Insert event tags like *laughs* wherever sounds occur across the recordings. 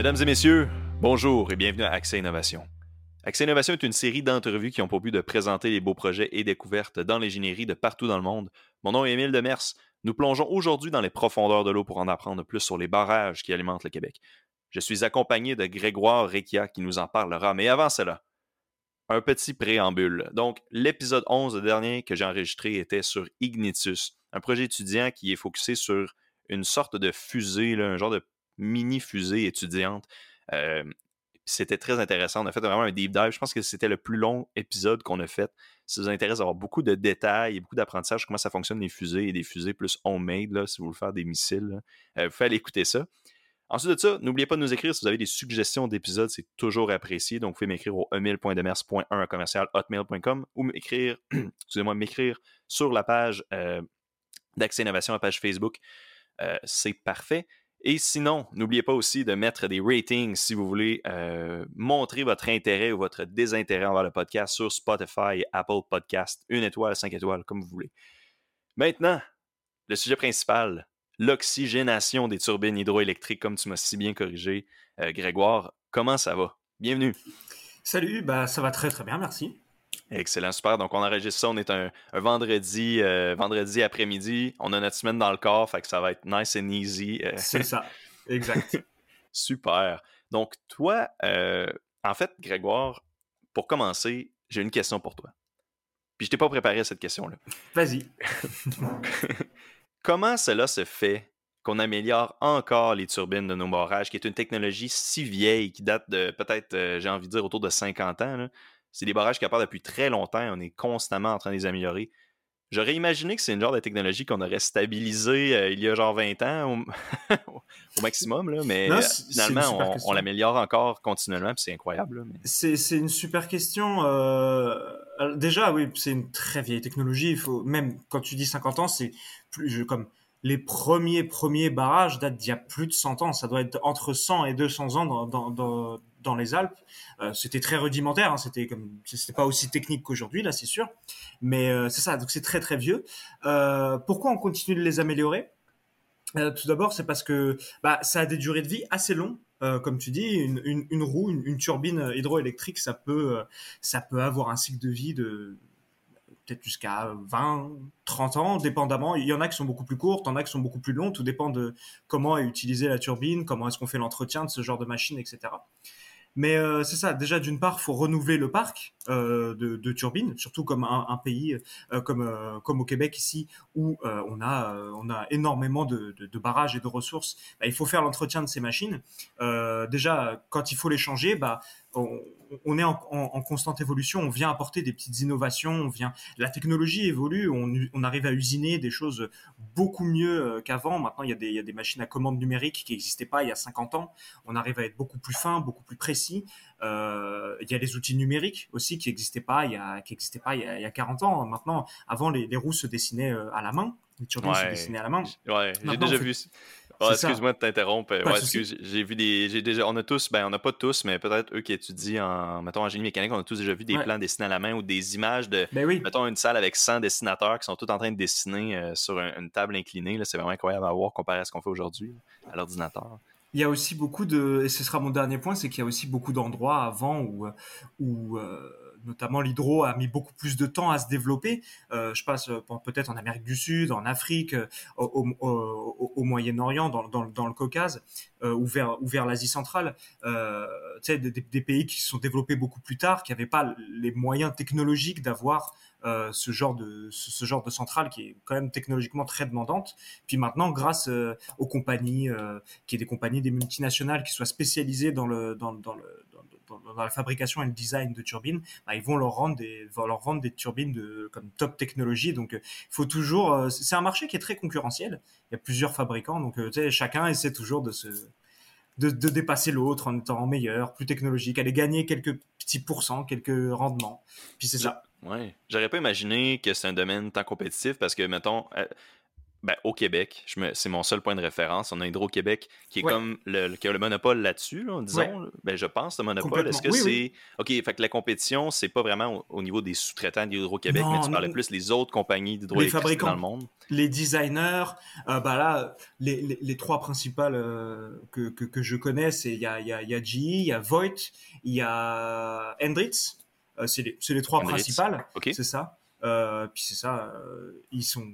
Mesdames et messieurs, bonjour et bienvenue à Accès Innovation. Accès Innovation est une série d'entrevues qui ont pour but de présenter les beaux projets et découvertes dans l'ingénierie de partout dans le monde. Mon nom est Émile Demers. Nous plongeons aujourd'hui dans les profondeurs de l'eau pour en apprendre plus sur les barrages qui alimentent le Québec. Je suis accompagné de Grégoire Requia qui nous en parlera, mais avant cela, un petit préambule. Donc, l'épisode 11, le dernier que j'ai enregistré, était sur Ignitus, un projet étudiant qui est focusé sur une sorte de fusée, un genre de mini-fusée étudiante. C'était très intéressant. On a fait vraiment un deep dive. Je pense que c'était le plus long épisode qu'on a fait. Si ça vous intéresse d'avoir beaucoup de détails et beaucoup d'apprentissage comment ça fonctionne les fusées et des fusées plus homemade, là, si vous voulez faire des missiles, vous pouvez aller écouter ça. Ensuite de ça, n'oubliez pas de nous écrire si vous avez des suggestions d'épisodes, c'est toujours apprécié. Donc, vous pouvez m'écrire au emile.demers.1 commercial hotmail.com ou m'écrire, *clears throat* excusez-moi, m'écrire sur la page euh, d'Accès Innovation, la page Facebook. C'est parfait. Et sinon, n'oubliez pas aussi de mettre des ratings si vous voulez euh, montrer votre intérêt ou votre désintérêt envers le podcast sur Spotify Apple Podcast. Une étoile, cinq étoiles, comme vous voulez. Maintenant, le sujet principal, l'oxygénation des turbines hydroélectriques, comme tu m'as si bien corrigé. Euh, Grégoire, comment ça va? Bienvenue. Salut, bah, ça va très très bien, merci. Excellent, super. Donc, on enregistre ça. On est un, vendredi, euh, vendredi après-midi. On a notre semaine dans le corps, fait que ça va être nice and easy. Euh. C'est ça, exact. *laughs* super. Donc, toi, en fait, Grégoire, pour commencer, j'ai une question pour toi. Puis je t'ai pas préparé à cette question-là. Vas-y. *laughs* Comment cela se fait qu'on améliore encore les turbines de nos barrages, qui est une technologie si vieille, qui date de peut-être, euh, j'ai envie de dire, autour de 50 ans. C'est des barrages qui appartent depuis très longtemps. On est constamment en train de les améliorer. J'aurais imaginé que c'est une genre de technologie qu'on aurait stabilisé euh, il y a genre 20 ans au, *laughs* maximum, là, mais finalement, on, l'améliore encore continuellement, c'est incroyable. C'est une super question. Euh, déjà, oui, c'est une très vieille technologie. Il faut, même quand tu dis 50 ans, c'est plus comme les premiers premiers barrages datent d'il y a plus de 100 ans. Ça doit être entre 100 et 200 ans dans, dans dans les Alpes. Euh, c'était très rudimentaire, hein, c'était comme c'était pas aussi technique qu'aujourd'hui là, c'est sûr. Mais euh, c'est ça, donc c'est très très vieux. Euh, pourquoi on continue de les améliorer? Tout d'abord, c'est parce que bah, ça a des durées de vie assez longues. comme tu dis, une, une, une roue, une, une, turbine hydroélectrique, ça peut, ça peut avoir un cycle de vie de peut-être jusqu'à 20, 30 ans, dépendamment. Il y en a qui sont beaucoup plus courtes, il y en a qui sont beaucoup plus longues. Tout dépend de comment est utilisée la turbine, comment est-ce qu'on fait l'entretien de ce genre de machine, etc. Mais euh, c'est ça. Déjà, d'une part, faut renouveler le parc euh, de, de, turbines, surtout comme un, un pays euh, comme euh, comme au Québec ici, où euh, on a on a énormément de, de, de barrages et de ressources. Bah, il faut faire l'entretien de ces machines. déjà, quand il faut les changer, bah on, on est en, en, en, constante évolution. On vient apporter des petites innovations. On vient, la technologie évolue. On, on arrive à usiner des choses beaucoup mieux qu'avant. Maintenant, il y, a des, il y a des machines à commande numérique qui n'existaient pas il y a 50 ans. On arrive à être beaucoup plus fin, beaucoup plus précis. Euh, il y a les outils numériques aussi qui n'existaient pas il y a qui existaient pas il y a, il y a 40 ans. Maintenant, avant les, les roues se dessinaient euh, à la main. Les turbines se dessinaient à la main. Ouais, j'ai déjà vu. Oh, excuse-moi de t'interrompre. Ouais, excuse, j'ai vu des, j'ai déjà, on a tous, ben on n'a pas tous, mais peut-être eux qui étudient en, mettons, en génie mécanique, on a tous déjà vu des plans dessinés à la main ou des images de, ben oui. mettons, une salle avec 100 dessinateurs qui sont tous en train de dessiner euh, sur une table inclinée. Là, c'est vraiment incroyable à voir comparé à ce qu'on fait aujourd'hui à l'ordinateur il y a aussi beaucoup de, et ce sera mon dernier point, c'est qu'il y a aussi beaucoup d'endroits avant où, où euh, notamment l'hydro a mis beaucoup plus de temps à se développer. Euh, je passe euh, peut-être en Amérique du Sud, en Afrique, euh, au, Moyen-Orient, dans, le Caucase, ou vers, l'Asie centrale. Tu sais, des, pays qui se sont développés beaucoup plus tard, qui n'avaient pas les moyens technologiques d'avoir ce genre de centrale qui est quand même technologiquement très demandante. Puis maintenant, grâce aux compagnies, qui est des compagnies des multinationales qui soient spécialisées dans le dans, dans le dans, la fabrication et le design de turbines, bah, ils vont leur rendre des vont leur vendre des turbines de comme top technologie. Donc il faut toujours c'est un marché qui est très concurrentiel. Il y a plusieurs fabricants, donc sais chacun essaie toujours de se de, de dépasser l'autre en étant meilleur, plus technologique, aller gagner quelques petits pourcents, quelques rendements. Puis c'est ça. Ouais. J'aurais pas imaginé que c'est un domaine tant compétitif parce que, mettons, euh, ben, au Québec, c'est mon seul point de référence. On a Hydro-Québec qui est comme le, qui a le monopole là-dessus, disons. Ben, je pense, le monopole. Est-ce que c'est. OK, fait que la compétition, c'est pas vraiment au, niveau des sous-traitants d'Hydro-Québec, mais tu parlais plus les autres compagnies d'hydroélectricité dans le monde. Les designers, euh, bah là, les, les, trois principales euh, que, que, que, je connais, c'est il y a, y, a, y a GE, il y a Voigt, il y a Hendrix. Euh, c'est les, les, trois principales. C'est ça. puis c'est ça, ils sont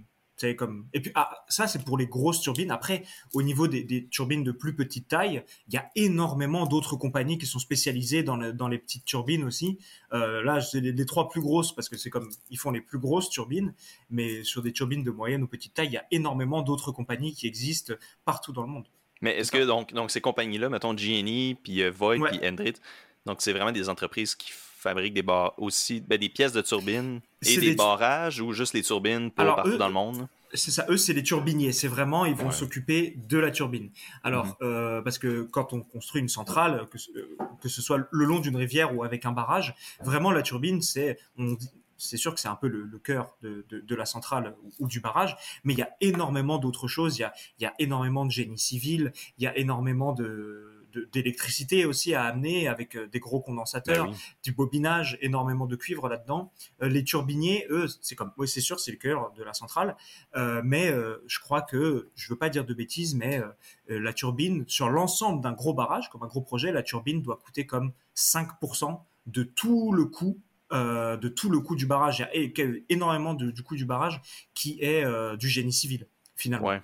comme et puis ah, ça c'est pour les grosses turbines. Après, au niveau des, turbines de plus petite taille, il y a énormément d'autres compagnies qui sont spécialisées dans, dans les petites turbines aussi. Euh, là, c'est les, trois plus grosses parce que c'est comme ils font les plus grosses turbines, mais sur des turbines de moyenne ou petite taille, il y a énormément d'autres compagnies qui existent partout dans le monde. Mais est-ce que donc, donc ces compagnies-là, mettons GNE, puis euh, Voigt, puis Endrit, donc c'est vraiment des entreprises qui fabriquent des bar aussi ben, des pièces de turbines et des, barrages ou juste les turbines pour partout dans le monde? c'est ça, eux, c'est les turbiniers. C'est vraiment, ils vont s'occuper de la turbine. Alors, mhm. euh, parce que quand on construit une centrale, que, euh, que ce soit le long d'une rivière ou avec un barrage, vraiment la turbine, c'est, c'est sûr que c'est un peu le, cœur de, de, de, la centrale ou, du barrage, mais il y a énormément d'autres choses. Il y a, il y a énormément de génie civil, il y a énormément de d'électricité aussi à amener avec euh, des gros condensateurs, bah du bobinage, énormément de cuivre là-dedans. Euh, les turbiniers, eux, c'est comme, oui, c'est sûr, c'est le cœur de la centrale, euh, mais je crois que, je veux pas dire de bêtises, mais la turbine, sur l'ensemble d'un gros barrage, comme un gros projet, la turbine doit coûter comme 5% de tout le coût de tout le coût du barrage. Il y a énormément du coût du barrage qui est du génie civil, finalement. Ouais.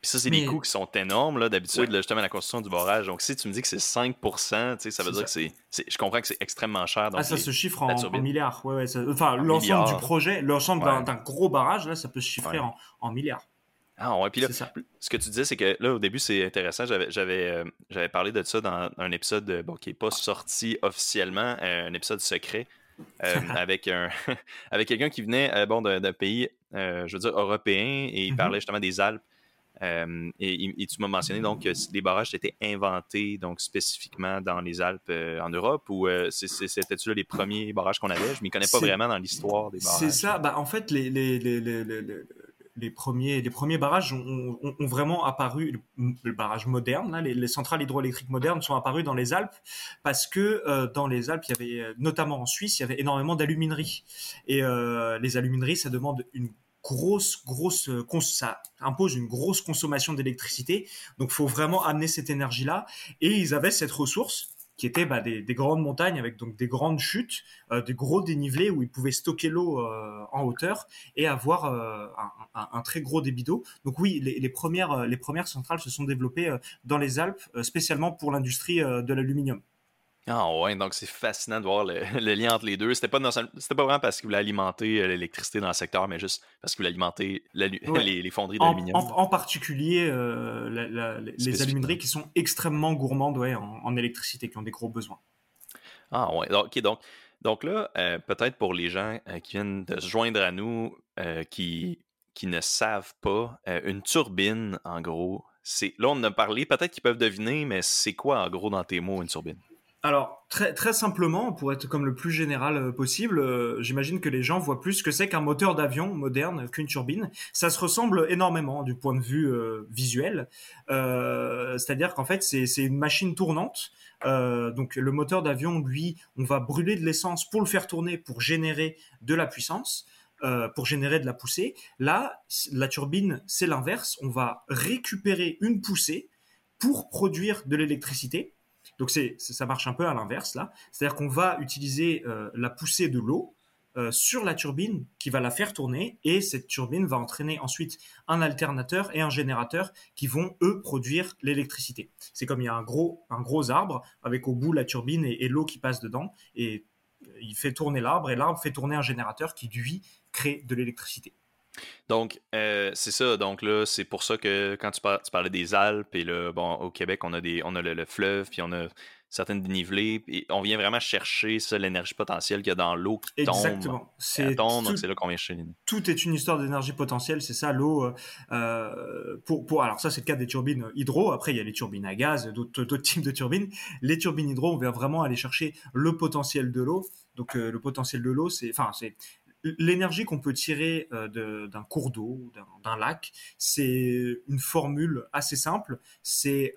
Puis ça, c'est des coûts qui sont énormes, là, d'habitude, justement, la construction du barrage. Donc, si tu me dis que c'est 5% ça veut dire que c'est. Je comprends que c'est extrêmement cher. ah, ça se chiffre en, milliards. Ouais, ouais, enfin, l'ensemble du projet, l'ensemble d'un gros barrage, là, ça peut se chiffrer en, milliards. Ah ouais, puis là, ce que tu disais, c'est que là, au début, c'est intéressant. J'avais euh, parlé de ça dans un épisode bon, qui n'est pas sorti officiellement, euh, un épisode secret, euh, *laughs* avec un *laughs* avec quelqu'un qui venait bon, d'un pays, je veux dire, européen, et il mm-hmm. parlait justement des Alpes. Euh, et, tu m'as mentionné donc que les barrages étaient inventés donc spécifiquement dans les Alpes euh, en Europe ou euh, c'était-tu les premiers barrages qu'on avait? Je ne m'y connais pas vraiment dans l'histoire des barrages. C'est ça. Bah, en fait, les, les, les, les, premiers, les premiers barrages ont, ont, vraiment apparu, le barrage moderne, là, les, centrales hydroélectriques modernes sont apparues dans les Alpes parce que dans les Alpes, il y avait, notamment en Suisse, il y avait énormément d'alumineries. Et les alumineries, ça demande une grosse, grosse, euh, ça impose une grosse consommation d'électricité. Donc, faut vraiment amener cette énergie-là. Et ils avaient cette ressource qui était bah, des, grandes montagnes avec donc des grandes chutes, euh, des gros dénivelés où ils pouvaient stocker l'eau euh, en hauteur et avoir un, très gros débit d'eau. Donc oui, les premières centrales se sont développées dans les Alpes, spécialement pour l'industrie de l'aluminium. Ah ouais, donc c'est fascinant de voir le, *laughs* lien entre les deux. C'était pas, c'était pas vraiment parce qu'il voulait alimenter euh, l'électricité dans le secteur, mais juste parce qu'il voulait alimenter *laughs* les, fonderies d'aluminium. En, particulier euh, les alumineries qui sont extrêmement gourmandes ouais, en, électricité, qui ont des gros besoins. Ah ouais, ok, donc, donc là, euh, peut-être pour les gens qui viennent de se joindre à nous, qui, qui ne savent pas, une turbine, en gros, c'est là on en a parlé, peut-être qu'ils peuvent deviner, mais c'est quoi en gros dans tes mots une turbine? Alors, très, très simplement, pour être comme le plus général euh, possible, euh, j'imagine que les gens voient plus ce que c'est qu'un moteur d'avion moderne qu'une turbine. Ça se ressemble énormément du point de vue euh, visuel. C'est-à-dire qu'en fait, c'est une machine tournante. donc, le moteur d'avion, lui, on va brûler de l'essence pour le faire tourner, pour générer de la puissance. pour générer de la poussée. Là, la turbine, c'est l'inverse. On va récupérer une poussée pour produire de l'électricité. Donc c'est, ça marche un peu à l'inverse là. C'est-à-dire qu'on va utiliser euh, la poussée de l'eau euh, sur la turbine qui va la faire tourner et cette turbine va entraîner ensuite un alternateur et un générateur qui vont eux produire l'électricité. C'est comme il y a un gros, un gros arbre avec au bout la turbine et, l'eau qui passe dedans et il fait tourner l'arbre et l'arbre fait tourner un générateur qui lui crée de l'électricité. Donc, euh, c'est ça. Donc là, c'est pour ça que quand tu, parlais des Alpes, et là, bon, au Québec, on a, des, on a le, fleuve, puis on a certaines dénivelés, et on vient vraiment chercher ça, l'énergie potentielle qu'il y a dans l'eau qui tombe. Exactement. C'est donc c'est là qu'on vient chercher. Tout est une histoire d'énergie potentielle, c'est ça, l'eau. Euh, euh, pour, pour, alors ça, c'est le cas des turbines hydro. Après, il y a les turbines à gaz, d'autres types de turbines. Les turbines hydro, on vient vraiment aller chercher le potentiel de l'eau. Donc, le potentiel de l'eau, c'est, enfin, c'est l'énergie qu'on peut tirer d'un cours d'eau, d'un lac, c'est une formule assez simple. C'est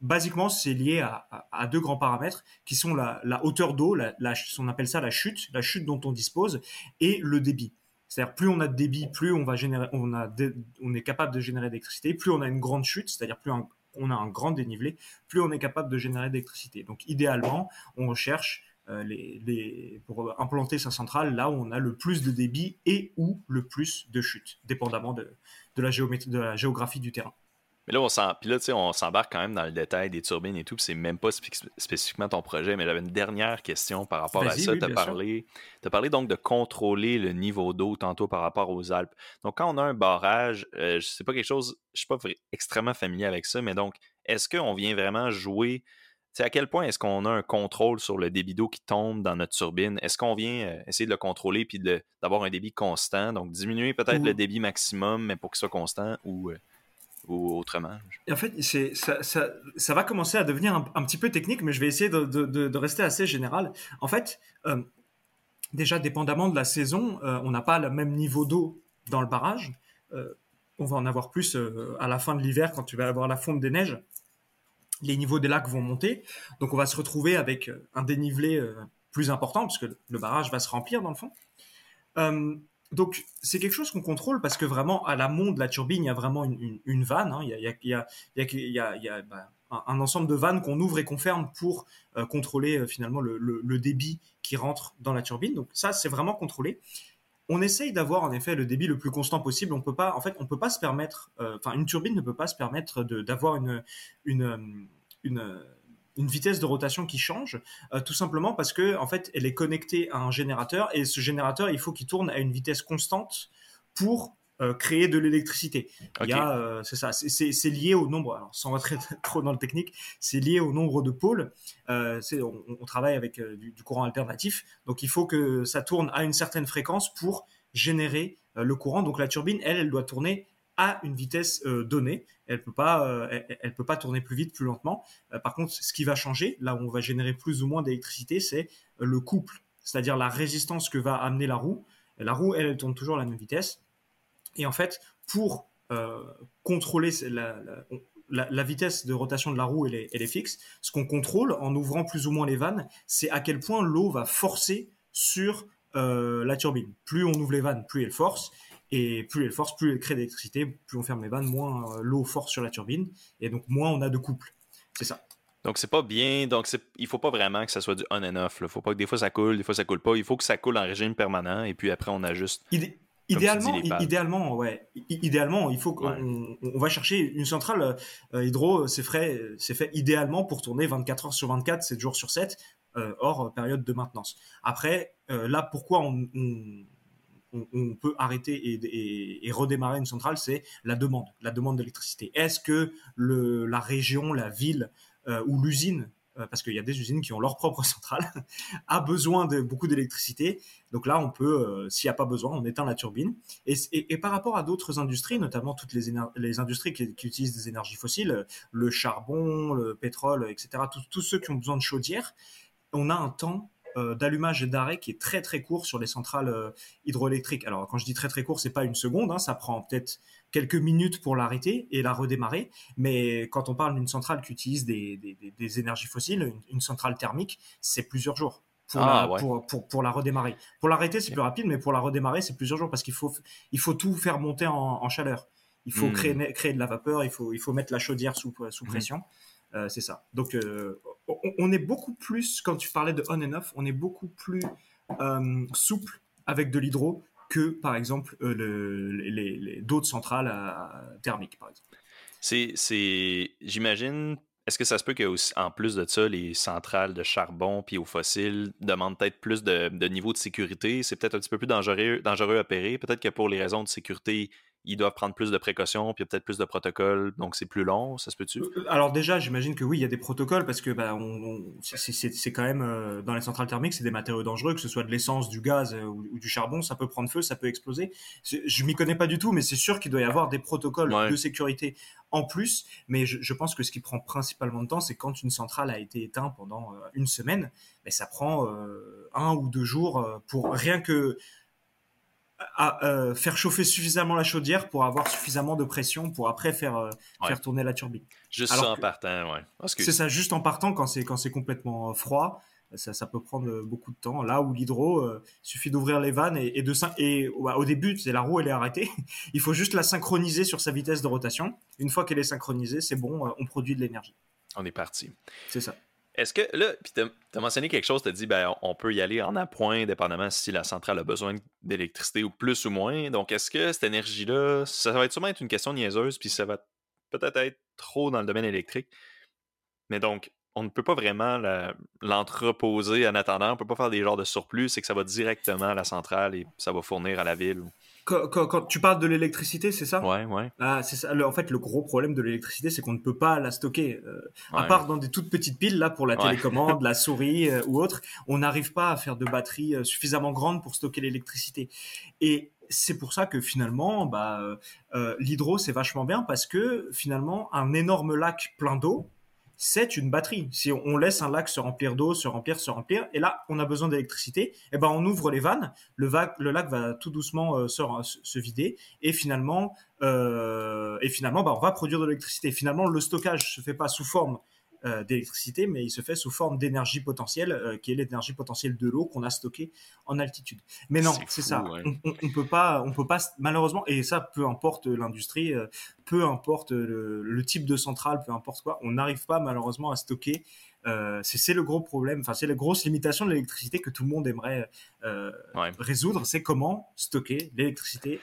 basiquement, c'est lié à, deux grands paramètres qui sont la, hauteur d'eau, on appelle ça la chute, la chute dont on dispose, et le débit. C'est-à-dire plus on a de débit, plus on va générer, on est capable de générer d'électricité. Plus on a une grande chute, c'est-à-dire plus on a un grand dénivelé, plus on est capable de générer d'électricité. Donc idéalement, on recherche euh, les, pour implanter sa centrale là où on a le plus de débit et ou le plus de chute, dépendamment de, de la, géométrie, de la géographie du terrain. Mais là, on s'embarque quand même dans le détail des turbines et tout, puis c'est même pas spécifiquement ton projet, mais j'avais une dernière question par rapport à ça. tu as, parlé, parlé donc de contrôler le niveau d'eau tantôt par rapport aux Alpes. Donc, quand on a un barrage, euh, je sais pas quelque chose, je suis pas extrêmement familier avec ça, mais donc, est-ce qu'on vient vraiment jouer à quel point est-ce qu'on a un contrôle sur le débit d'eau qui tombe dans notre turbine? Est-ce qu'on vient euh, essayer de le contrôler puis d'avoir un débit constant? Donc, diminuer peut-être le débit maximum, mais pour qu'il soit constant ou. Euh, ou autrement En fait, ça, ça, ça, va commencer à devenir un, petit peu technique, mais je vais essayer de, de, rester assez général. En fait, euh, déjà, dépendamment de la saison, euh, on n'a pas le même niveau d'eau dans le barrage. Euh, on va en avoir plus à la fin de l'hiver quand tu vas avoir la fonte des neiges. Les niveaux des lacs vont monter. Donc, on va se retrouver avec un dénivelé plus important, parce que le barrage va se remplir dans le fond donc c'est quelque chose qu'on contrôle parce que vraiment à l'amont de la turbine il y a vraiment une, vanne, il, y a, un ensemble de vannes qu'on ouvre et qu'on ferme pour euh, contrôler euh, finalement le, débit qui rentre dans la turbine. Donc ça c'est vraiment contrôlé. On essaye d'avoir en effet le débit le plus constant possible. On peut pas, en fait, on peut pas se permettre, euh, enfin une turbine ne peut pas se permettre d'avoir une, une, une vitesse de rotation qui change, euh, tout simplement parce que en fait, elle est connectée à un générateur et ce générateur, il faut qu'il tourne à une vitesse constante pour euh, créer de l'électricité. Il y a, euh, c'est ça, c'est lié au nombre. Alors, sans rentrer *laughs* trop dans le technique, c'est lié au nombre de pôles. On, on, travaille avec du, du, courant alternatif, donc il faut que ça tourne à une certaine fréquence pour générer le courant. Donc la turbine, elle, elle doit tourner à une vitesse euh, donnée. Elle peut pas, euh, elle, peut pas tourner plus vite, plus lentement. Euh, par contre, ce qui va changer, là où on va générer plus ou moins d'électricité, c'est le couple, c'est-à-dire la résistance que va amener la roue. La roue, elle, elle tourne toujours à la même vitesse. Et en fait, pour contrôler la, la, vitesse de rotation de la roue, elle est, elle est fixe. Ce qu'on contrôle en ouvrant plus ou moins les vannes, c'est à quel point l'eau va forcer sur la turbine. Plus on ouvre les vannes, plus elle force. Et plus elle force, plus elle crée d'électricité, plus on ferme les vannes, moins euh, l'eau force sur la turbine, et donc moins on a de couple. C'est ça. Donc c'est pas bien, donc il faut pas vraiment que ça soit du on and off. Il faut pas que des fois ça coule, des fois ça coule pas. Il faut que ça coule en régime permanent, et puis après on ajuste. Idéalement, idéalement, ouais. idéalement, il faut qu'on on va chercher une centrale euh, hydro. C'est fait, c'est fait idéalement pour tourner 24 heures sur 24, 7 jours sur 7, euh, hors période de maintenance. Après, là, pourquoi on, on, peut arrêter et, redémarrer une centrale, c'est la demande, la demande d'électricité. Est-ce que la région, la ville euh, ou l'usine euh, parce qu'il y a des usines qui ont leur propre *laughs* centrale, a besoin de beaucoup d'électricité. Donc là, on peut, euh, s'il n'y a pas besoin, on éteint la turbine. Et, par rapport à d'autres industries, notamment toutes les, industries qui, utilisent des énergies fossiles, le charbon, le pétrole, etc., tous ceux qui ont besoin de chaudière, on a un temps euh, d'allumage et d'arrêt qui est très très court sur les centrales euh, hydroélectriques. Alors quand je dis très très court, c'est pas une seconde, hein, ça prend peut-être quelques minutes pour l'arrêter et la redémarrer. Mais quand on parle d'une centrale qui utilise des, énergies fossiles, une, centrale thermique, c'est plusieurs jours. Pour, ah, la, pour, la redémarrer. Pour l'arrêter, c'est plus rapide, mais pour la redémarrer, c'est plusieurs jours parce qu'il faut, il faut tout faire monter en, chaleur. Il faut hmm. créer, créer de la vapeur, il faut, il faut mettre la chaudière sous, sous hmm. pression. Euh, c'est ça. Donc, euh, on, est beaucoup plus, quand tu parlais de on and off, on est beaucoup plus euh, souple avec de l'hydro que, par exemple, les, d'autres centrales thermiques, par exemple. C'est, j'imagine, est-ce que ça se peut qu'en plus de ça, les centrales de charbon puis aux fossiles demandent peut-être plus de, de, niveau de sécurité? C'est peut-être un petit peu plus dangereux, dangereux à opérer. Peut-être que pour les raisons de sécurité, ils doivent prendre plus de précautions, puis il y a peut-être plus de protocoles, donc c'est plus long, ça se peut-tu? Euh, alors déjà, j'imagine que oui, il y a des protocoles, parce que bah, c'est quand même, euh, dans les centrales thermiques, c'est des matériaux dangereux, que ce soit de l'essence, du gaz euh, ou, du charbon, ça peut prendre feu, ça peut exploser. Je m'y connais pas du tout, mais c'est sûr qu'il doit y avoir des protocoles de sécurité en plus, mais je, pense que ce qui prend principalement de temps, c'est quand une centrale a été éteinte pendant une semaine, mais ça prend un ou deux jours pour rien que à, faire chauffer suffisamment la chaudière pour avoir suffisamment de pression pour après faire, faire tourner la turbine. Juste ça en partant, ouais. C'est ça, juste en partant quand c'est quand c'est complètement froid ça, peut prendre beaucoup de temps. Là où l'hydro, il euh, suffit d'ouvrir les vannes et, de et au début, c'est la roue, elle est arrêtée. *laughs* il faut juste la synchroniser sur sa vitesse de rotation. Une fois qu'elle est synchronisée, c'est bon, euh, on produit de l'énergie. On est parti. C'est ça. Est-ce que là, puis tu as, mentionné quelque chose, tu as dit ben, on peut y aller en appoint, dépendamment si la centrale a besoin d'électricité ou plus ou moins. Donc, est-ce que cette énergie-là, ça va être sûrement être une question niaiseuse, puis ça va peut-être être trop dans le domaine électrique. Mais donc, on ne peut pas vraiment l'entreposer en attendant. On ne peut pas faire des genres de surplus. C'est que ça va directement à la centrale et ça va fournir à la ville. Quand, tu parles de l'électricité, c'est ça? Ouais, ouais. Ah, c'est ça. en fait, le gros problème de l'électricité, c'est qu'on ne peut pas la stocker. Euh, à part dans des toutes petites piles, là, pour la télécommande, la *laughs* souris euh, ou autre, on n'arrive pas à faire de batteries euh, suffisamment grandes pour stocker l'électricité. Et c'est pour ça que finalement, bah, l'hydro, c'est vachement bien parce que finalement, un énorme lac plein d'eau, c'est une batterie. Si on laisse un lac se remplir d'eau, se remplir, se remplir, et là on a besoin d'électricité, et eh ben on ouvre les vannes, le, lac va tout doucement euh, se, vider, et finalement, euh, et finalement, bah, on va produire de l'électricité. Finalement, le stockage se fait pas sous forme euh, d'électricité, mais il se fait sous forme d'énergie potentielle, euh, qui est l'énergie potentielle de l'eau qu'on a stockée en altitude. Mais non, c'est ça. On, on, peut pas, on peut pas malheureusement, et ça, peu importe l'industrie, euh, peu importe le, type de centrale, peu importe quoi, on n'arrive pas malheureusement à stocker. c'est le gros problème, enfin c'est la grosse limitation de l'électricité que tout le monde aimerait résoudre, c'est comment stocker l'électricité.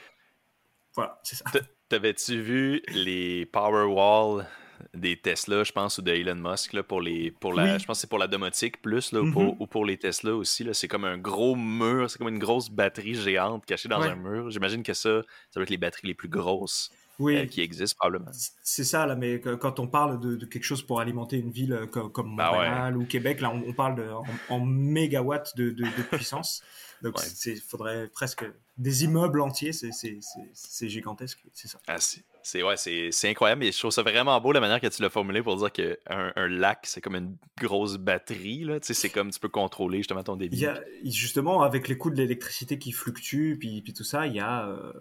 Voilà, c'est ça. T'avais-tu vu les Powerwall des Tesla, je pense, ou de Elon Musk là, pour les pour la je pense c'est pour la domotique plus là, mm-hmm. ou, pour, les Tesla aussi c'est comme un gros mur, c'est comme une grosse batterie géante cachée dans un mur. J'imagine que ça ça va être les batteries les plus grosses euh, qui existent probablement. C'est ça là, mais quand on parle de, quelque chose pour alimenter une ville euh, comme, comme bah Montréal ou Québec, là on, parle de, en, mégawatts de, de puissance. *laughs* Donc, il faudrait presque des immeubles entiers. C'est gigantesque, c'est ça. Ah, c'est ouais, c'est incroyable. Et je trouve ça vraiment beau la manière que tu l'as formulé pour dire qu'un un lac, c'est comme une grosse batterie. C'est comme tu peux contrôler justement ton débit. Il y a, justement, avec les coûts de l'électricité qui fluctuent, puis, puis, tout ça, il y a, euh,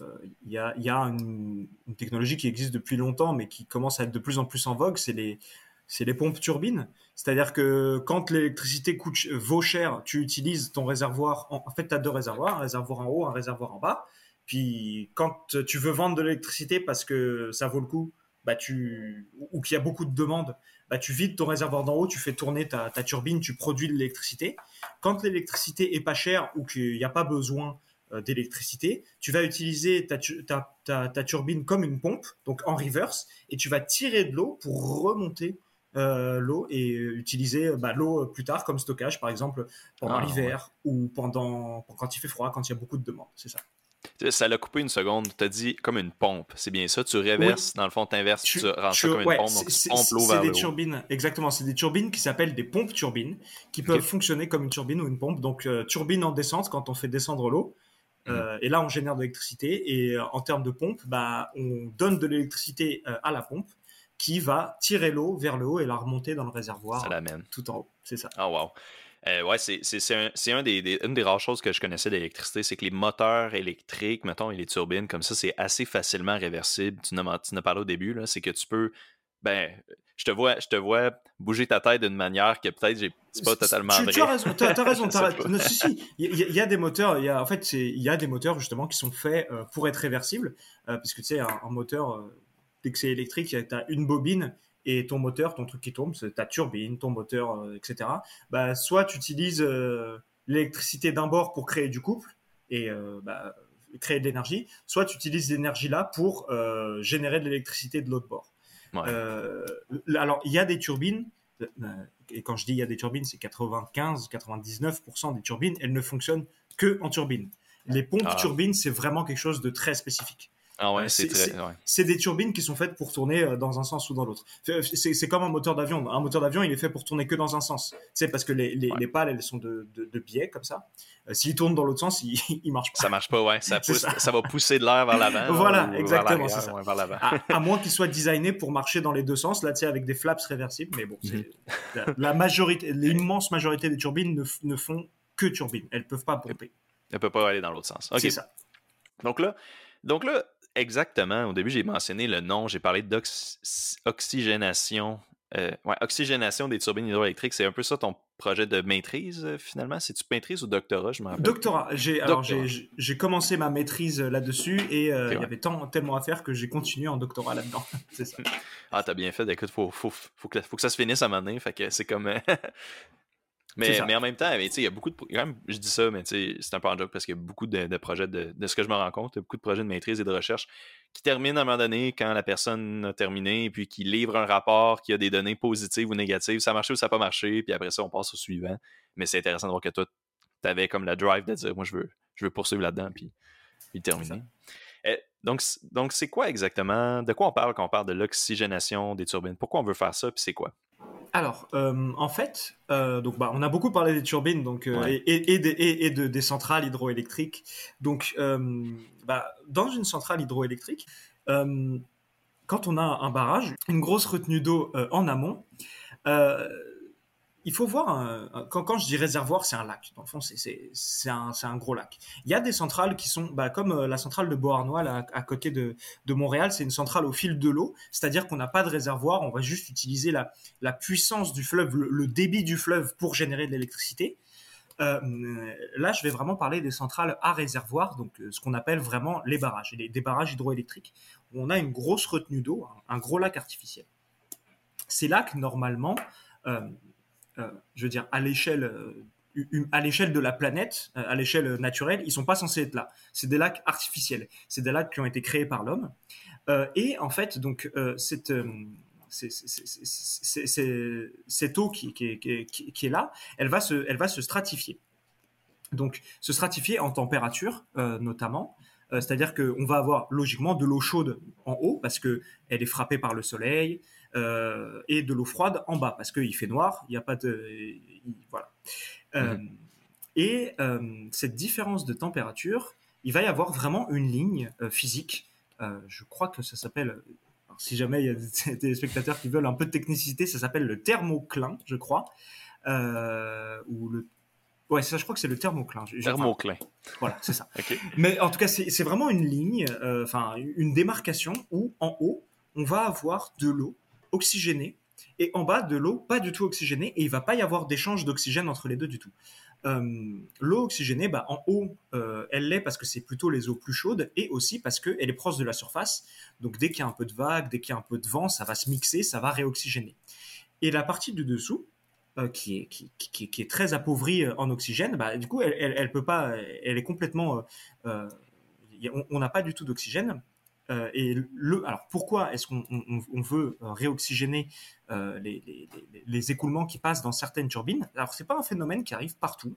il y a, il y a une, une, technologie qui existe depuis longtemps, mais qui commence à être de plus en plus en vogue. C'est les, c'est les pompes turbines. C'est-à-dire que quand l'électricité coûte vaut cher, tu utilises ton réservoir. En, fait, tu as deux réservoirs, un réservoir en haut, un réservoir en bas. Puis quand tu veux vendre de l'électricité parce que ça vaut le coup, bah tu ou qu'il y a beaucoup de demandes, bah tu vides ton réservoir d'en haut, tu fais tourner ta, turbine, tu produis de l'électricité. Quand l'électricité est pas chère ou qu'il n'y a pas besoin euh, d'électricité, tu vas utiliser ta, turbine comme une pompe, donc en reverse, et tu vas tirer de l'eau pour remonter euh, l'eau et utiliser bah, l'eau plus tard comme stockage, par exemple pendant ah, l'hiver ou pendant quand il fait froid, quand il y a beaucoup de demandes. C'est ça. Ça l'a coupé une seconde. Tu as dit comme une pompe. C'est bien ça. Tu reverses, dans le fond, tu inverses, tu, tu rentres comme une pompe. Donc, tu pompes l'eau vers des turbines, exactement. C'est des turbines qui s'appellent des pompes turbines qui peuvent fonctionner comme une turbine ou une pompe. Donc, euh, turbine en descente quand on fait descendre l'eau. Euh, mhm. et là, on génère de l'électricité. Et en termes de pompe, bah, on donne de l'électricité à la pompe qui va tirer l'eau vers le haut et la remonter dans le réservoir. Ça l'amène. Tout en haut, c'est ça. Ah, wow. Euh, ouais, c'est un, un des, une des rares choses que je connaissais d'électricité, c'est que les moteurs électriques, mettons, et les turbines, comme ça, c'est assez facilement réversible. Tu en as parlé au début, c'est que tu peux. Ben, je te vois, je te vois bouger ta tête d'une manière que peut-être j'ai pas totalement tu, Tu as raison, tu as, raison. *laughs* si, si, il y, a des moteurs, il y a, en fait, il y a des moteurs justement qui sont faits euh, pour être réversibles, euh, puisque tu sais, un, moteur, dès que c'est électrique, tu as une bobine et ton moteur, ton truc qui tourne, c'est ta turbine, ton moteur, euh, etc. Bah, soit tu utilises euh, l'électricité d'un bord pour créer du couple et euh, bah, créer de l'énergie, soit tu utilises l'énergie là pour générer de l'électricité de l'autre bord. alors, il y a des turbines, et quand je dis il y a des turbines, c'est 95-99% des turbines, elles ne fonctionnent que en turbine. Les pompes ah. turbines, c'est vraiment quelque chose de très spécifique. Ah ouais, c'est des turbines qui sont faites pour tourner euh, dans un sens ou dans l'autre. C'est comme un moteur d'avion. Un moteur d'avion, il est fait pour tourner que dans un sens. C'est parce que les, les, pales, elles sont de, de, biais comme ça. Euh, s'il tourne dans l'autre sens, il, *laughs* il marche pas. Ça marche pas, ouais. Ça, *laughs* pousse, ça. va pousser de l'air vers l'avant. *laughs* Voilà, exactement, ça. à, moins qu'il soit designé pour marcher dans les deux sens, là, tu sais, avec des flaps réversibles. Mais bon, mhm. la, majorité, l'immense majorité des turbines ne, ne, font que turbines. Elles peuvent pas pomper. Elles peuvent pas aller dans l'autre sens. C'est ça. Donc là, donc là, exactement, au début, j'ai mentionné le nom, j'ai parlé d'oxygénation. Euh, ouais, oxygénation des turbines hydroélectriques, c'est un peu ça ton projet de maîtrise euh, finalement? C'est-tu maîtrise ou doctorat Je rappelle. Doctorat. J'ai, alors, j'ai, commencé ma maîtrise euh, là-dessus et il y avait tant, tellement à faire que j'ai continué en doctorat là-dedans. *laughs* c'est ça. Ah, t'as bien fait. Écoute, faut, faut, faut, que, faut que ça se finisse à un moment donné. Fait que c'est comme. *laughs* Mais, mais, en même temps, il y a beaucoup de. je dis ça, mais c'est un peu en joke parce qu'il y a beaucoup de, projets, de, ce que je me rends compte, il y a beaucoup de projets de maîtrise et de recherche qui terminent à un moment donné quand la personne a terminé, puis qui livre un rapport qui a des données positives ou négatives. Ça a marché ou ça n'a pas marché, puis après ça, on passe au suivant. Mais c'est intéressant de voir que toi, tu avais comme la drive de dire moi, je veux, je veux poursuivre là-dedans, puis, puis terminer. Eh, donc, donc c'est quoi exactement De quoi on parle quand on parle de l'oxygénation des turbines? Pourquoi on veut faire ça, puis c'est quoi? Alors, euh, en fait, euh, donc bah, on a beaucoup parlé des turbines, donc euh, et, et, de, des centrales hydroélectriques. Donc, bah, dans une centrale hydroélectrique, quand on a un barrage, une grosse retenue d'eau en amont, il faut voir, quand, quand, je dis réservoir, c'est un lac. Dans le fond, c'est un, un, gros lac. Il y a des centrales qui sont, bah, comme euh, la centrale de Beauharnois, à, côté de, Montréal, c'est une centrale au fil de l'eau, c'est-à-dire qu'on n'a pas de réservoir, on va juste utiliser la, puissance du fleuve, le, débit du fleuve pour générer de l'électricité. Euh, là, je vais vraiment parler des centrales à réservoir, donc euh, ce qu'on appelle vraiment les barrages, des barrages hydroélectriques, où on a une grosse retenue d'eau, un, gros lac artificiel. Ces lacs, normalement, euh, euh, je veux dire, à l'échelle euh, à l'échelle de la planète, euh, à l'échelle naturelle, ils sont pas censés être là. C'est des lacs artificiels. C'est des lacs qui ont été créés par l'homme. et en fait, donc cette cette eau qui, qui, qui, qui, est là, elle va se, elle va se stratifier. Donc, se stratifier en température, notamment. C'est-à-dire qu'on va avoir logiquement de l'eau chaude en haut parce que elle est frappée par le soleil, euh, et de l'eau froide en bas parce qu'il fait noir, il n'y a pas de voilà. Euh, mhm. Et euh, cette différence de température, il va y avoir vraiment une ligne physique. je crois que ça s'appelle si jamais il y a des spectateurs qui veulent un peu de technicité, ça s'appelle le thermoclin, je crois. ou le... Ouais, ça, je crois que c'est le thermoclin. Thermoclin. voilà, c'est ça. *laughs* Mais en tout cas, c'est vraiment une ligne, enfin, une démarcation où, en haut, on va avoir de l'eau oxygénée et en bas de l'eau pas du tout oxygénée et il va pas y avoir d'échange d'oxygène entre les deux du tout. Euh, l'eau oxygénée, bah, en haut, euh, elle l'est parce que c'est plutôt les eaux plus chaudes et aussi parce qu'elle est proche de la surface. Donc dès qu'il y a un peu de vague, dès qu'il y a un peu de vent, ça va se mixer, ça va réoxygéner. Et la partie du dessous, euh, qui, est, qui, qui, est très appauvrie en oxygène, bah, du coup, elle, elle, peut pas, elle est complètement, on n'a pas du tout d'oxygène. Euh, et le, alors pourquoi est-ce qu'on veut euh, réoxygéner euh, les, écoulements qui passent dans certaines turbines? Alors c'est pas un phénomène qui arrive partout.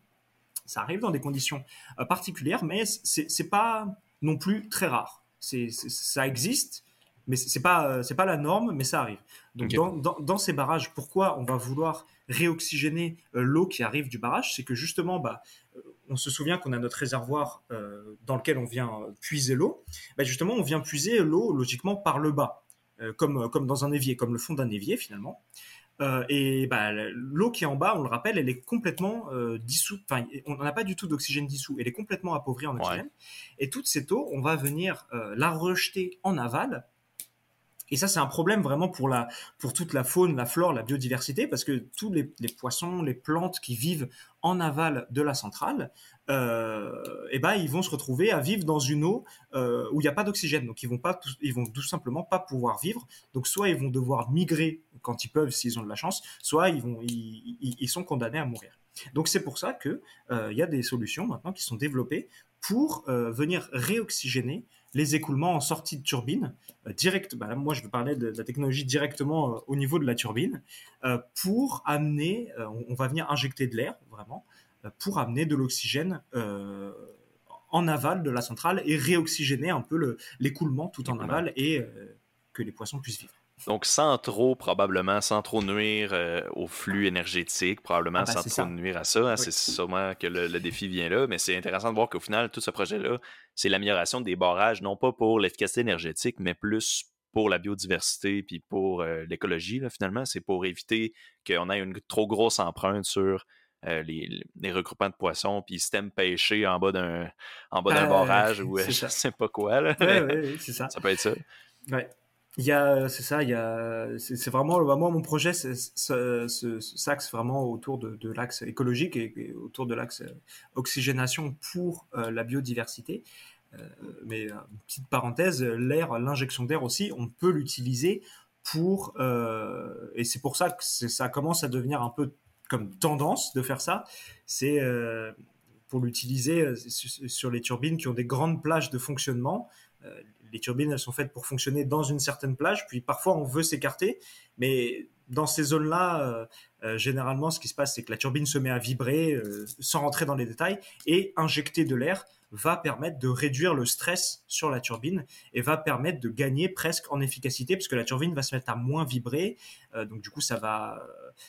Ça arrive dans des conditions particulières, mais c'est pas non plus très rare. C'est ça existe, mais c'est pas c'est pas la norme, mais ça arrive. Donc dans, dans, ces barrages, pourquoi on va vouloir réoxygéner l'eau qui arrive du barrage C'est que justement, bah, on se souvient qu'on a notre réservoir euh, dans lequel on vient euh, puiser l'eau, bah, justement, on vient puiser l'eau logiquement par le bas, euh, comme, comme dans un évier, comme le fond d'un évier finalement. et bah, l'eau qui est en bas, on le rappelle, elle est complètement dissoute. Enfin, on n'a pas du tout d'oxygène dissous. Elle est complètement appauvrie en oxygène. Et toute cette eau, on va venir la rejeter en aval et ça, c'est un problème vraiment pour la, pour toute la faune, la flore, la biodiversité, parce que tous les, poissons, les plantes qui vivent en aval de la centrale, euh, eh ben, ils vont se retrouver à vivre dans une eau euh, où il n'y a pas d'oxygène. Donc, ils vont pas, ils vont tout simplement pas pouvoir vivre. Donc, soit ils vont devoir migrer quand ils peuvent, s'ils ont de la chance, soit ils vont, ils, sont condamnés à mourir. Donc, c'est pour ça que euh, il y a des solutions maintenant qui sont développées pour euh, venir réoxygéner les écoulements en sortie de turbine, euh, direct, bah moi je veux parler de, la technologie directement euh, au niveau de la turbine, euh, pour amener, on, va venir injecter de l'air vraiment, pour amener de l'oxygène en aval de la centrale et réoxygéner un peu l'écoulement tout en aval et que les poissons puissent vivre. Donc, sans trop, probablement, sans trop nuire au flux énergétique, probablement ah, bah, sans trop nuire à ça. Hein, c'est sûrement que le, défi vient là, mais c'est intéressant de voir qu'au final, tout ce projet-là, c'est l'amélioration des barrages, non pas pour l'efficacité énergétique, mais plus pour la biodiversité puis pour l'écologie, finalement. C'est pour éviter qu'on ait une trop grosse empreinte sur euh, les, les, regroupements de poissons, puis système pêché en bas d'un en bas d'un barrage *laughs* ou je sais pas quoi. Là. c'est ça. Ça peut être ça. Ouais. Il y a, c'est ça, il y a, c'est vraiment, moi, mon projet s'axe vraiment autour de, de l'axe écologique et, autour de l'axe oxygénation pour la biodiversité. mais petite parenthèse, l'air, l'injection d'air aussi, on peut l'utiliser pour, euh, et c'est pour ça que ça commence à devenir un peu comme tendance de faire ça, c'est euh, pour l'utiliser euh, sur les turbines qui ont des grandes plages de fonctionnement. Les turbines, elles sont faites pour fonctionner dans une certaine plage, puis parfois on veut s'écarter, mais dans ces zones-là, généralement, ce qui se passe, c'est que la turbine se met à vibrer, sans rentrer dans les détails, et injecter de l'air va permettre de réduire le stress sur la turbine et va permettre de gagner presque en efficacité puisque la turbine va se mettre à moins vibrer. Euh, donc du coup, ça va,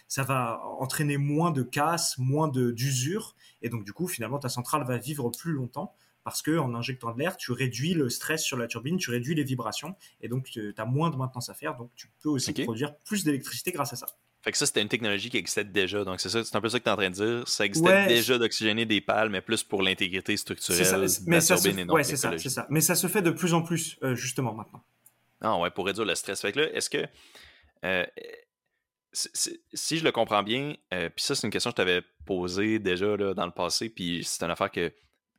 ça va entraîner moins de casse, moins d'usure et donc du coup, finalement, ta centrale va vivre plus longtemps parce que en injectant de l'air, tu réduis le stress sur la turbine, tu réduis les vibrations et donc tu as moins de maintenance à faire. Donc tu peux aussi produire plus d'électricité grâce à ça. Fait que ça, c'était une technologie qui existait déjà. Donc, c'est ça, c'est un peu ça que tu es en train de dire. Ça existait déjà d'oxygéner des pales, mais plus pour l'intégrité structurelle de la turbine et non ouais, c'est ça, c'est ça. Mais ça se fait de plus en plus, euh, justement, maintenant. Ah ouais, pour réduire le stress. Fait que là, est-ce que. Euh, si je le comprends bien, euh, puis ça, c'est une question que je t'avais posée déjà là, dans le passé, puis c'est une affaire que,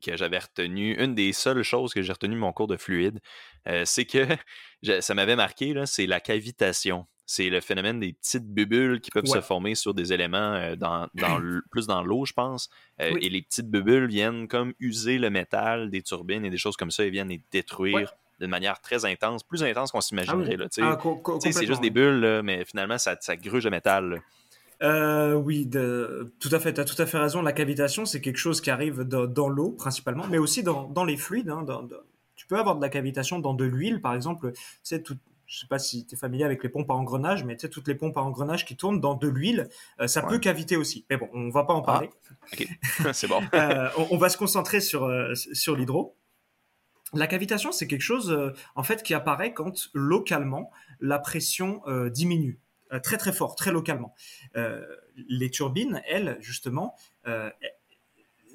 que j'avais retenue. Une des seules choses que j'ai retenues de mon cours de fluide, c'est que *laughs* ça m'avait marqué, c'est la cavitation c'est le phénomène des petites bulles qui peuvent se former sur des éléments euh, dans, *clears throat* plus dans l'eau, je pense. Euh, et les petites bulles viennent comme user le métal des turbines et des choses comme ça et viennent les détruire de manière très intense, plus intense qu'on s'imaginerait. Ah c'est juste des bulles, mais finalement, ça, ça gruge le métal. Euh, oui, tout à fait. Tu as tout à fait raison. La cavitation, c'est quelque chose qui arrive dans, l'eau principalement, mais aussi dans, les fluides. Hein, tu peux avoir de la cavitation dans de l'huile, par exemple. C'est tout, je sais pas si tu es familier avec les pompes à engrenage, mais tu sais, toutes les pompes à engrenage qui tournent dans de l'huile, euh, ça peut caviter aussi. Mais bon, on va pas en ah, parler. ok, *laughs* c'est bon. Euh, on, va se concentrer sur, euh, sur l'hydro. La cavitation, c'est quelque chose, en fait, qui apparaît quand localement la pression diminue. Très très fort, très localement. les turbines, elles, justement,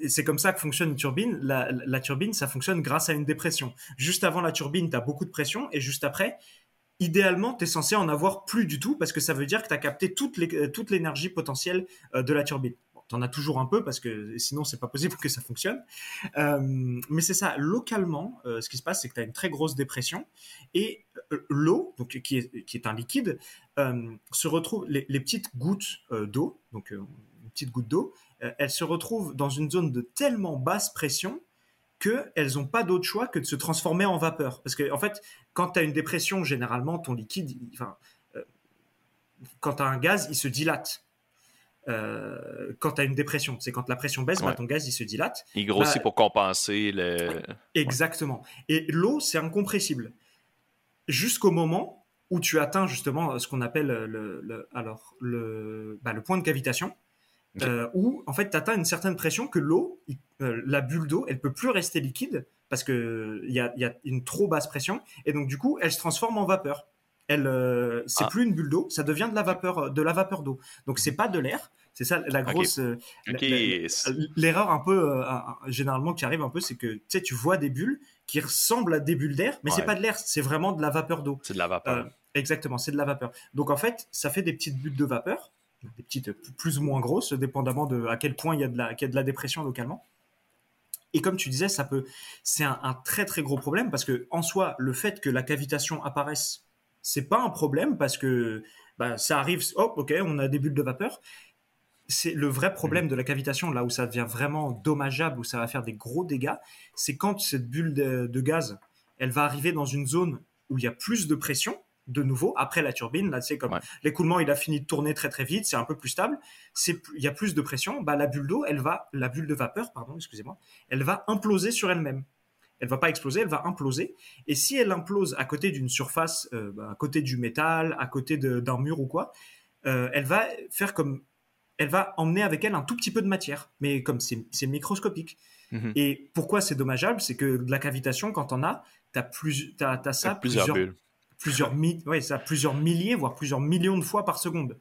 c'est comme ça que fonctionne une turbine. La, turbine, ça fonctionne grâce à une dépression. Juste avant la turbine, tu as beaucoup de pression et juste après, idéalement, tu es censé en avoir plus du tout parce que ça veut dire que tu as capté toute, euh, l'énergie potentielle euh, de la turbine. Tu en as toujours un peu parce que sinon, c'est pas possible que ça fonctionne. Euh, mais c'est ça, localement, ce qui se passe, c'est que tu as une très grosse dépression et l'eau, donc qui est, qui est, un liquide, se retrouve, les, petites gouttes d'eau, donc une petite goutte d'eau, elles se retrouvent dans une zone de tellement basse pression qu'elles n'ont pas d'autre choix que de se transformer en vapeur. Parce que, en fait, quand tu as une dépression, généralement, ton liquide, euh, quand tu as un gaz, il se dilate. Euh, quand tu as une dépression, c'est quand la pression baisse, bah, ton gaz il se dilate. Il grossit bah, pour compenser le. Exactement. Et l'eau, c'est incompressible. Jusqu'au moment où tu atteins justement ce qu'on appelle le, alors, le, bah, le point de cavitation, euh, où en fait tu atteins une certaine pression que l'eau, euh, la bulle d'eau, elle peut plus rester liquide parce que il y a, y a, une trop basse pression et donc du coup elle se transforme en vapeur. Elle, euh, c'est ah. plus une bulle d'eau, ça devient de la vapeur, de la vapeur d'eau. Donc c'est pas de l'air, c'est ça la grosse l'erreur un peu généralement qui arrive un peu, c'est que tu sais tu vois des bulles qui ressemblent à des bulles d'air, mais c'est pas de l'air, c'est vraiment de la vapeur d'eau. C'est de la vapeur. exactement, c'est de la vapeur. Donc en fait, ça fait des petites bulles de vapeur des petites plus ou moins grosses, dépendamment de à quel point il y a de la, de la dépression localement. Et comme tu disais, ça peut, c'est un, très très gros problème parce que en soi, le fait que la cavitation apparaisse, c'est pas un problème parce que bah, ça arrive. Oh, ok, on a des bulles de vapeur. C'est le vrai problème de la cavitation, là où ça devient vraiment dommageable, où ça va faire des gros dégâts, c'est quand cette bulle de, de gaz, elle va arriver dans une zone où il y a plus de pression, de nouveau après la turbine. Là, c'est comme l'écoulement, il a fini de tourner très très vite, c'est un peu plus stable. C'est il y a plus de pression. Bah la bulle d'eau, elle va, la bulle de vapeur, pardon, excusez-moi, elle va imploser sur elle-même. Elle va pas exploser, elle va imploser. Et si elle implose à côté d'une surface, euh, bah, à côté du métal, à côté d'un mur ou quoi, euh, elle va faire comme, elle va emmener avec elle un tout petit peu de matière, mais comme c'est microscopique. Mhm. Et pourquoi c'est dommageable, c'est que de la cavitation, quand on a, t'as plus, as, as ça plusieurs, plusieurs, ça, plusieurs milliers, voire plusieurs millions de fois par seconde.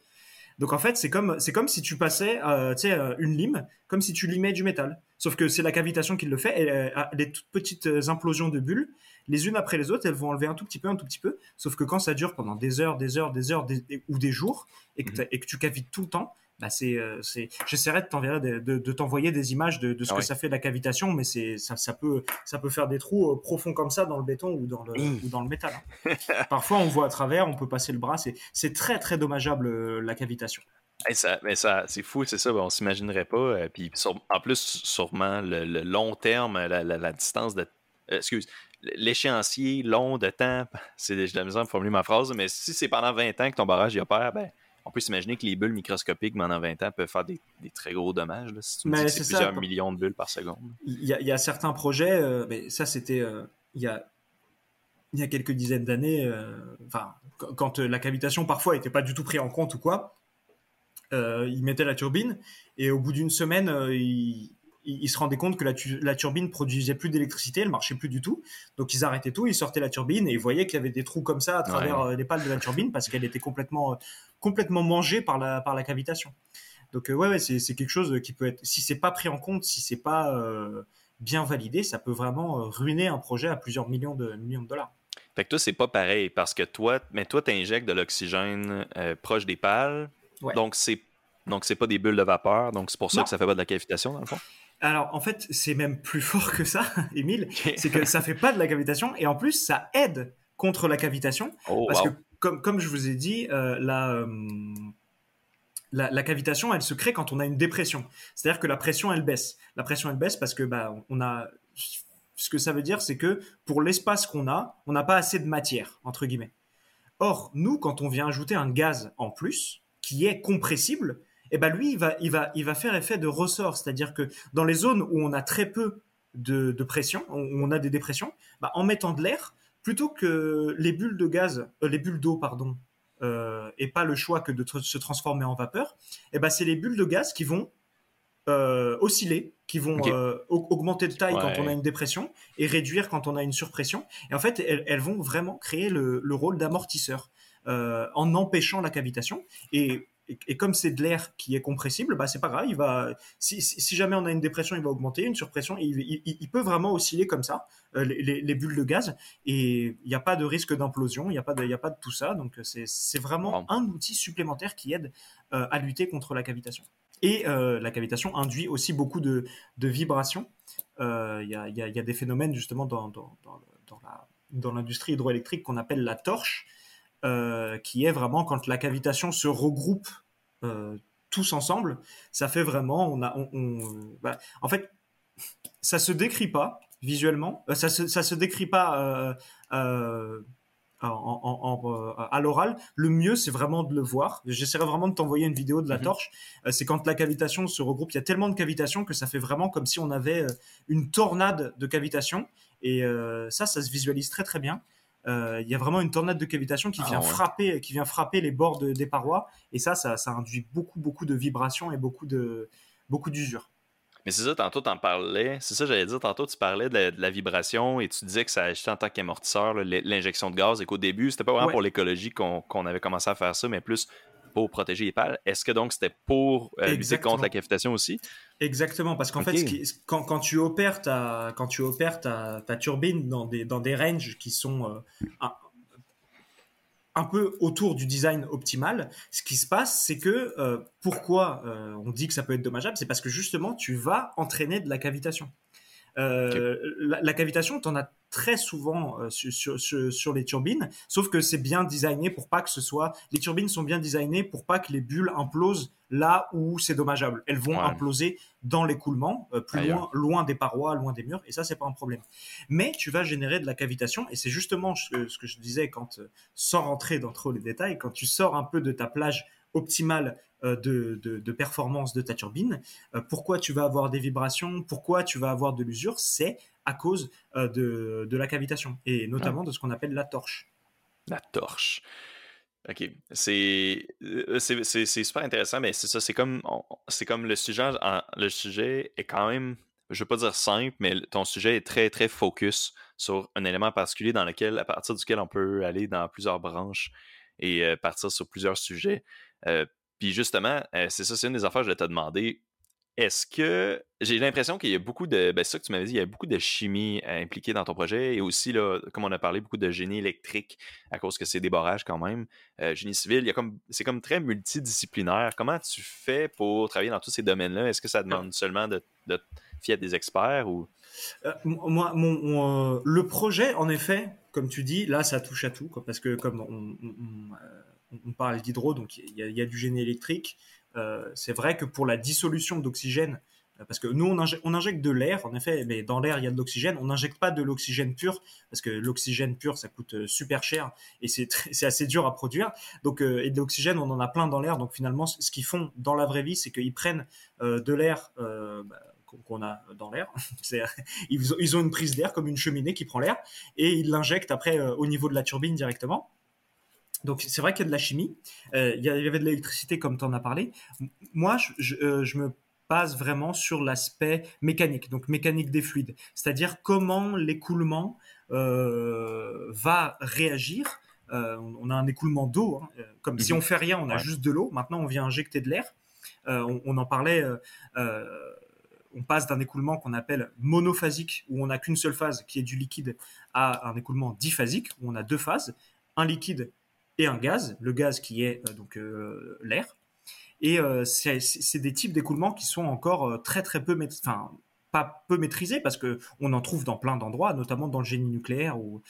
Donc en fait, c'est comme, si tu passais euh, euh, une lime, comme si tu limais du métal. Sauf que c'est la cavitation qui le fait. Et, euh, les toutes petites implosions de bulles, les unes après les autres, elles vont enlever un tout petit peu, un tout petit peu. Sauf que quand ça dure pendant des heures, des heures, des heures ou des jours, et que, mhm. et que tu cavites tout le temps, bah c'est, c'est, j'essaierai de de, t'envoyer des images de, ce ah que ça fait la cavitation, mais c'est, ça, ça, peut, ça peut faire des trous profonds comme ça dans le béton ou dans le, ou dans le métal. Hein. *laughs* Parfois, on voit à travers, on peut passer le bras. C'est, c'est très, très dommageable la cavitation. ça, mais ça, c'est fou, c'est ça, on s'imaginerait pas. puis en plus, sûrement, le, long terme, la, la, distance de. excuse, l'échéancier long de temps, *laughs* c'est de la misère de formuler ma phrase, mais si c'est pendant 20 ans que ton barrage y opère, ben, on peut s'imaginer que les bulles microscopiques pendant 20 ans peuvent faire des, très gros dommages. si tu me dis c'est plusieurs millions de bulles par seconde. Il y, a, certains projets, euh, mais ça c'était euh, il, y a, il y a quelques dizaines d'années, euh, enfin, quand la cavitation parfois n'était pas du tout pris en compte ou quoi, ils mettaient la turbine et au bout d'une semaine, ils ils, se rendaient compte que la, la turbine produisait plus d'électricité, elle marchait plus du tout. Donc ils arrêtaient tout, ils sortaient la turbine et ils voyaient qu'il y avait des trous comme ça à travers euh, les pales de la turbine parce qu'elle était complètement, complètement mangée par la, par la cavitation. Donc euh, ouais, ouais c'est, quelque chose qui peut être, si c'est pas pris en compte, si c'est pas euh, bien validé, ça peut vraiment ruiner un projet à plusieurs millions de, millions de dollars. Fait que toi, c'est pas pareil parce que toi, mais toi, tu injectes de l'oxygène proche des pales. Donc, c'est donc c'est pas des bulles de vapeur. Donc, c'est pour ça que ça fait pas de la cavitation, dans le fond? Alors, en fait, c'est même plus fort que ça, *laughs* Émile. C'est que ça fait pas de la cavitation et en plus, ça aide contre la cavitation. Oh, parce que, comme, comme je vous ai dit, euh, euh, la, la, cavitation, elle se crée quand on a une dépression. C'est-à-dire que la pression, elle baisse. La pression, elle baisse parce que, bah, on a. Ce que ça veut dire, c'est que pour l'espace qu'on a, on n'a pas assez de matière, entre guillemets. Or, nous, quand on vient ajouter un gaz en plus, qui est compressible, eh ben lui, il va, il, va, il va faire effet de ressort. C'est-à-dire que dans les zones où on a très peu de, pression, où on a des dépressions, bah, en mettant de l'air, plutôt que les bulles de gaz, euh, les bulles d'eau, pardon, euh, et pas le choix que de se transformer en vapeur, eh ben c'est les bulles de gaz qui vont euh, osciller, qui vont augmenter de taille quand on a une dépression et réduire quand on a une surpression. Et en fait, elles, vont vraiment créer le, le rôle d'amortisseur en empêchant la cavitation. Et et, comme c'est de l'air qui est compressible, bah c'est pas grave. Il va, si, jamais on a une dépression, il va augmenter, une surpression, il, peut vraiment osciller comme ça, euh, les, bulles de gaz, et il n'y a pas de risque d'implosion, il n'y a pas de, il a pas de tout ça. Donc c'est vraiment un outil supplémentaire qui aide euh, à lutter contre la cavitation. Et euh, la cavitation induit aussi beaucoup de, vibrations. Il y a, des phénomènes justement dans, dans l'industrie hydroélectrique qu'on appelle la torche. qui est vraiment quand la cavitation se regroupe euh, tous ensemble, ça fait vraiment, on a, on, bah, en fait, ça se décrit pas visuellement, euh, ça se, ça se décrit pas euh, à l'oral. Le mieux, c'est vraiment de le voir. J'essaierai vraiment de t'envoyer une vidéo de la mhm. torche. c'est quand la cavitation se regroupe. Il y a tellement de cavitation que ça fait vraiment comme si on avait une tornade de cavitation. Et ça, ça se visualise très très bien. Euh, il y a vraiment une tornade de cavitation qui ah vient frapper, qui vient frapper les bords des parois, et ça, ça, induit beaucoup, beaucoup de vibrations et beaucoup de, beaucoup d'usure. Mais c'est ça, tantôt, tu en parlais. C'est ça, j'allais dire, tantôt, tu parlais de la, vibration et tu disais que ça agitait en tant qu'amortisseur, l'injection de gaz, et qu'au début, c'était pas vraiment pour l'écologie qu'on avait commencé à faire ça, mais plus pour protéger les pales. Est-ce que donc c'était pour euh, lutter contre la cavitation aussi? Exactement, parce qu'en fait, quand, quand, tu opères ta, quand tu opères ta, ta, turbine dans des, dans des ranges qui sont euh, un, peu autour du design optimal, ce qui se passe, c'est que euh, pourquoi on dit que ça peut être dommageable, c'est parce que justement, tu vas entraîner de la cavitation. La, la, cavitation, tu en as très souvent euh, sur, sur, sur, les turbines, sauf que c'est bien designé pour pas que ce soit. Les turbines sont bien designées pour pas que les bulles implosent là où c'est dommageable. Elles vont imploser dans l'écoulement, euh, plus loin, loin des parois, loin des murs, et ça c'est pas un problème. Mais tu vas générer de la cavitation, et c'est justement ce, ce, que je disais quand, euh, sans rentrer dans trop les détails, quand tu sors un peu de ta plage optimale de, de, de, performance de ta turbine. pourquoi tu vas avoir des vibrations? Pourquoi tu vas avoir de l'usure? C'est à cause euh, de, la cavitation et notamment de ce qu'on appelle la torche. La torche. Ok, c'est euh, super intéressant, mais c'est ça, c'est comme c'est comme le sujet, le sujet est quand même, je veux pas dire simple, mais ton sujet est très très focus sur un élément particulier dans lequel, à partir duquel on peut aller dans plusieurs branches et euh, partir sur plusieurs sujets. Puis justement, c'est ça, c'est une des affaires que je vais te demander. Est-ce que j'ai l'impression qu'il y a beaucoup de. Ben, ça que tu m'avais dit, il y a beaucoup de chimie euh, impliquée dans ton projet et aussi, là, comme on a parlé, beaucoup de génie électrique à cause que c'est des barrages quand même. Euh, génie civil, il y a comme, c'est comme très multidisciplinaire. Comment tu fais pour travailler dans tous ces domaines-là? Est-ce que ça demande seulement de, de fier des experts ou? Euh, moi, mon, le projet, en effet, comme tu dis, là, ça touche à tout, parce que comme on, parle d'hydro, donc il y, a du génie électrique, euh, c'est vrai que pour la dissolution d'oxygène, euh, parce que nous, on, injecte, de l'air, en effet, mais dans l'air, il y a de l'oxygène. On n'injecte pas de l'oxygène pur, parce que l'oxygène pur, ça coûte euh, super cher et c'est assez dur à produire. Donc, et de l'oxygène, on en a plein dans l'air. Donc, finalement, ce qu'ils font dans la vraie vie, c'est qu'ils prennent de l'air bah, qu'on a dans l'air. *laughs* ils, ont une prise d'air comme une cheminée qui prend l'air et ils l'injectent après au niveau de la turbine directement. Donc c'est vrai qu'il y a de la chimie, euh, il y avait de l'électricité comme tu en as parlé. Moi, euh, je, me base vraiment sur l'aspect mécanique, donc mécanique des fluides, c'est-à-dire comment l'écoulement euh, va réagir. on a un écoulement d'eau, hein, comme si mhm. on fait rien, on a juste de l'eau. Maintenant, on vient injecter de l'air. On, en parlait on passe d'un écoulement qu'on appelle monophasique, où on n'a qu'une seule phase qui est du liquide, à un écoulement diphasique, où on a deux phases, un liquide un gaz, le gaz qui est euh, donc euh, l'air. Et euh, c'est des types d'écoulement qui sont encore très très peu, enfin pas peu maîtrisés parce que on en trouve dans plein d'endroits, notamment dans le génie nucléaire où,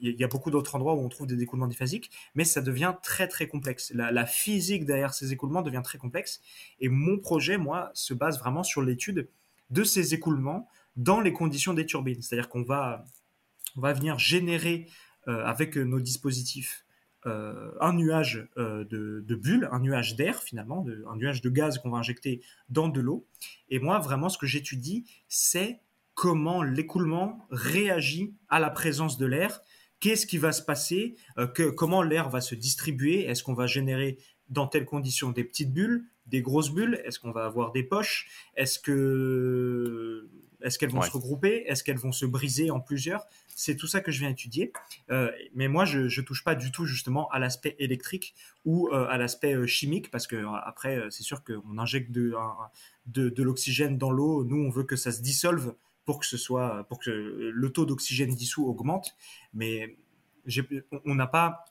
il y a beaucoup d'autres endroits où on trouve des écoulements diphasiques, mais ça devient très très complexe. La, la, physique derrière ces écoulements devient très complexe. Et mon projet, moi, se base vraiment sur l'étude de ces écoulements dans les conditions des turbines. C'est-à-dire qu'on va, on va venir générer avec nos dispositifs euh, un nuage euh, de, bulles, un nuage d'air finalement, un nuage de gaz qu'on va injecter dans de l'eau. Et moi, vraiment, ce que j'étudie, c'est comment l'écoulement réagit à la présence de l'air. Qu'est-ce qui va se passer Comment l'air va se distribuer? Est-ce qu'on va générer dans telles conditions des petites bulles, des grosses bulles? Est-ce qu'on va avoir des poches? Est-ce que est-ce qu'elles vont se regrouper? Est-ce qu'elles vont se briser en plusieurs? C'est tout ça que je viens étudier. Euh, mais moi, je, ne touche pas du tout justement à l'aspect électrique ou euh, à l'aspect euh, chimique parce que après, c'est sûr qu'on injecte de, de, l'oxygène dans l'eau. Nous, on veut que ça se dissolve pour que ce soit, pour que le taux d'oxygène dissous augmente. Mais on n'a pas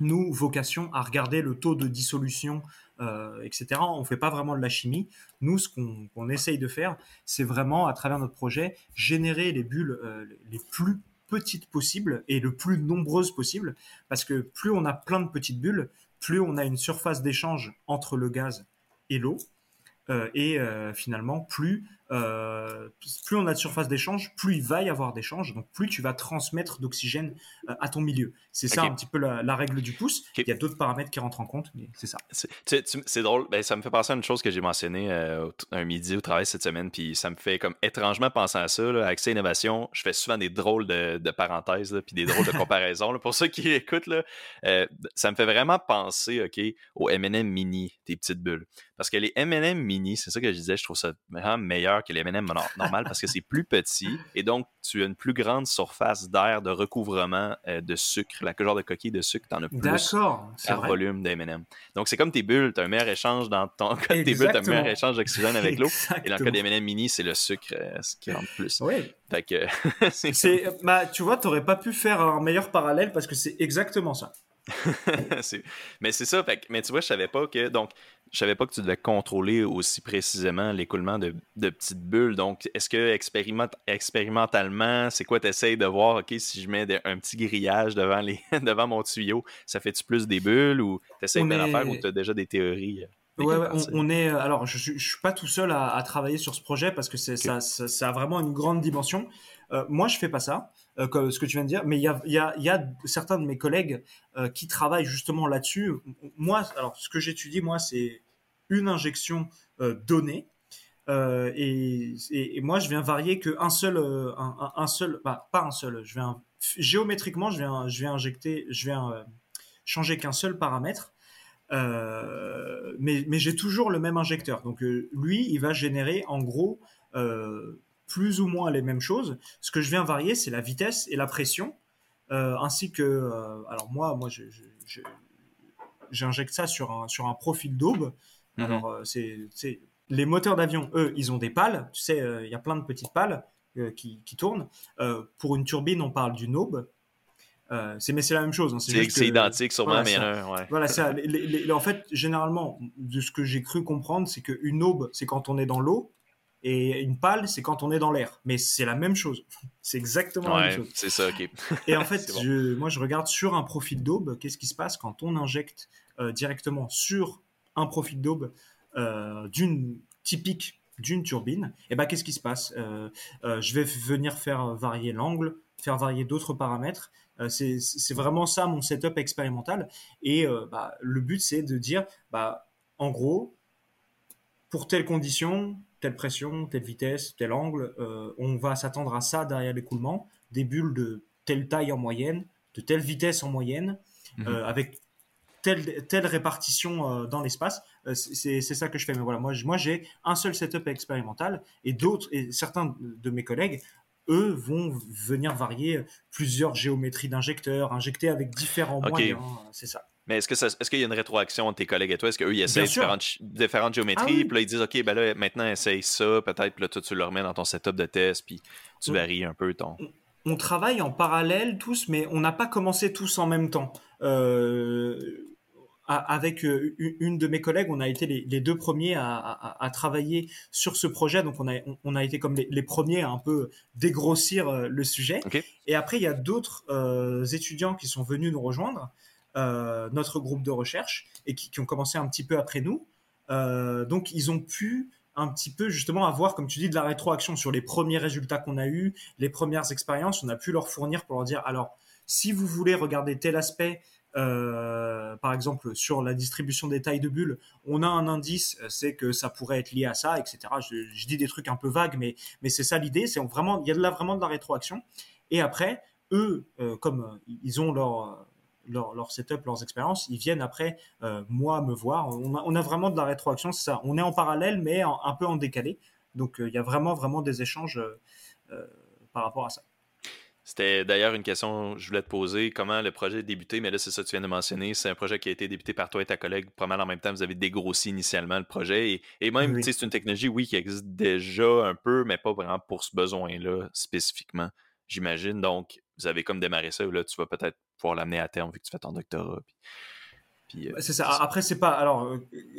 nous, vocation à regarder le taux de dissolution, euh, etc. On ne fait pas vraiment de la chimie. Nous, ce qu'on essaye de faire, c'est vraiment, à travers notre projet, générer les bulles euh, les plus petites possibles et le plus nombreuses possibles, parce que plus on a plein de petites bulles, plus on a une surface d'échange entre le gaz et l'eau, euh, et finalement, plus euh, plus on a de surface d'échange, plus il va y avoir d'échange, donc plus tu vas transmettre d'oxygène euh, à ton milieu. C'est ça un petit peu la, règle du pouce. Il y a d'autres paramètres qui rentrent en compte, mais c'est ça. C'est drôle, ben, ça me fait penser à une chose que j'ai mentionnée euh, un midi au travail cette semaine, puis ça me fait comme étrangement penser à ça. Là, Accès Innovation, je fais souvent des drôles de, parenthèses, puis des drôles de *laughs* comparaisons. Pour ceux qui écoutent, là, ça me fait vraiment penser ok, aux MM Mini, des petites bulles. Parce que les MM Mini, c'est ça que je disais, je trouve ça vraiment meilleur que les M&M normal parce que c'est plus petit et donc tu as une plus grande surface d'air de recouvrement euh, de sucre. La genre de coquille de sucre, tu en as plus par volume d'M&M. Donc c'est comme tes bulles, tu as un meilleur échange dans ton cas *laughs* tes bulles, tu as un meilleur échange d'oxygène avec l'eau. Et dans le cas des M&M mini, c'est le sucre euh, qui rentre plus. Oui. Fait que, *laughs* c'est, bah, tu vois, tu n'aurais pas pu faire un meilleur parallèle parce que c'est exactement ça. *laughs* mais c'est ça, mais tu vois, je savais pas que donc je savais pas que tu devais contrôler aussi précisément l'écoulement de, petites bulles. Donc, est-ce que expérimentalement, c'est quoi tu essayes de voir, OK, si je mets un petit grillage devant, les, *laughs* devant mon tuyau, ça fait-tu plus des bulles ou tu essaies de faire ou tu as déjà des théories? Euh, ouais, on, est. Alors, je, je, suis pas tout seul à, travailler sur ce projet parce que c'est ça, ça, a vraiment une grande dimension. Euh, moi, je fais pas ça. Euh, comme ce que tu viens de dire, mais il y a, y, a, y a, certains de mes collègues euh, qui travaillent justement là-dessus. Moi, alors ce que j'étudie, moi, c'est une injection euh, donnée. Et, et, moi, je viens varier qu'un seul, un, seul, bah, pas un seul. Je viens géométriquement, je viens, je viens injecter, je viens changer qu'un seul paramètre. mais, mais j'ai toujours le même injecteur. Donc lui, il va générer en gros plus ou moins les mêmes choses. Ce que je viens varier, c'est la vitesse et la pression, euh, ainsi que, euh, alors moi, moi, je, j'injecte ça sur un, sur un profil d'aube. Mhm. Alors, euh, c'est, c'est- les moteurs d'avion, eux, ils ont des pales. Tu sais, il y a plein de petites pales qui, qui tournent. Pour une turbine, on parle d'une aube. Euh, c'est, mais c'est la même chose. hein, C'est juste c'est que- identique sûrement, voilà, mais ça. a un, ouais. Voilà, ça. *laughs* les- les- les- en fait, généralement, de ce que j'ai cru comprendre, c'est qu'une aube, c'est quand on est dans l'eau, et une pale, c'est quand on est dans l'air. Mais c'est la même chose. *laughs* C'est exactement la même chose. c'est ça, ok. *laughs* Et en fait, *laughs* C'est bon. je- moi, je regarde sur un profil d'aube, qu'est-ce qui se passe quand on injecte euh, directement sur un profil d'aube euh, d'une typique d'une turbine. Et ben, qu'est-ce qui se passe Euh, Je vais venir faire varier l'angle, faire varier d'autres paramètres. C'est vraiment ça mon setup expérimental. Et bah, le but, c'est de dire, bah, en gros, pour telle condition, telle pression, telle vitesse, tel angle, euh, on va s'attendre à ça derrière l'écoulement, des bulles de telle taille en moyenne, de telle vitesse en moyenne, Mhm. euh, avec telle, telle répartition euh, dans l'espace. C'est ça que je fais. Mais voilà, moi, moi j'ai un seul setup expérimental et d'autres, et certains de mes collègues, eux, vont venir varier plusieurs géométries d'injecteurs, injecter avec différents moyens. C'est ça. Mais est-ce que ça- est-ce qu'il y a une rétroaction entre tes collègues et toi? Est-ce qu'eux, ils essayent différentes, géométries, Ah oui. puis là, ils disent, OK, ben là, maintenant, essaye ça, peut-être, puis là, toi, tu le remets dans ton setup de test, puis tu Oui. varies un peu ton... on travaille en parallèle tous, mais on n'a pas commencé tous en même temps. Euh, avec euh, une de mes collègues, on a été les, deux premiers à, à- à travailler sur ce projet, donc on a, on- on a été comme les, les premiers à un peu dégrossir euh, le sujet. Et après, il y a d'autres euh, étudiants qui sont venus nous rejoindre, notre groupe de recherche, et qui, ont commencé un petit peu après nous. Euh, donc, ils ont pu un petit peu justement avoir, comme tu dis, de la rétroaction sur les premiers résultats qu'on a eus, les premières expériences. On a pu leur fournir pour leur dire, alors, si vous voulez regarder tel aspect, euh, par exemple sur la distribution des tailles de bulles, on a un indice, euh, c'est que ça pourrait être lié à ça, etc. Je, dis des trucs un peu vagues, mais, mais c'est ça l'idée. Il y a de là vraiment de la rétroaction. Et après, eux, euh, comme euh, ils ont leur, leur, leur setup, leurs expériences, ils viennent après, euh, moi, me voir. On a, on a vraiment de la rétroaction, c'est ça. On est en parallèle, mais en- un peu en décalé. Donc, euh, il y a vraiment, vraiment des échanges euh, par rapport à ça. C'était d'ailleurs une question que je voulais te poser. Comment le projet a débuté? Mais là, c'est ça que tu viens de mentionner. C'est un projet qui a été débuté par toi et ta collègue. Probablement en même temps, vous avez dégrossi initialement le projet. Et, et même, Oui. c'est une technologie, oui, qui existe déjà un peu, mais pas vraiment pour ce besoin-là spécifiquement, j'imagine. Donc, vous avez comme démarré ça. Là, tu vas peut-être pouvoir l'amener à terme vu que tu fais ton doctorat. Puis, euh, C'est ça. Après, c'est pas. Alors, euh,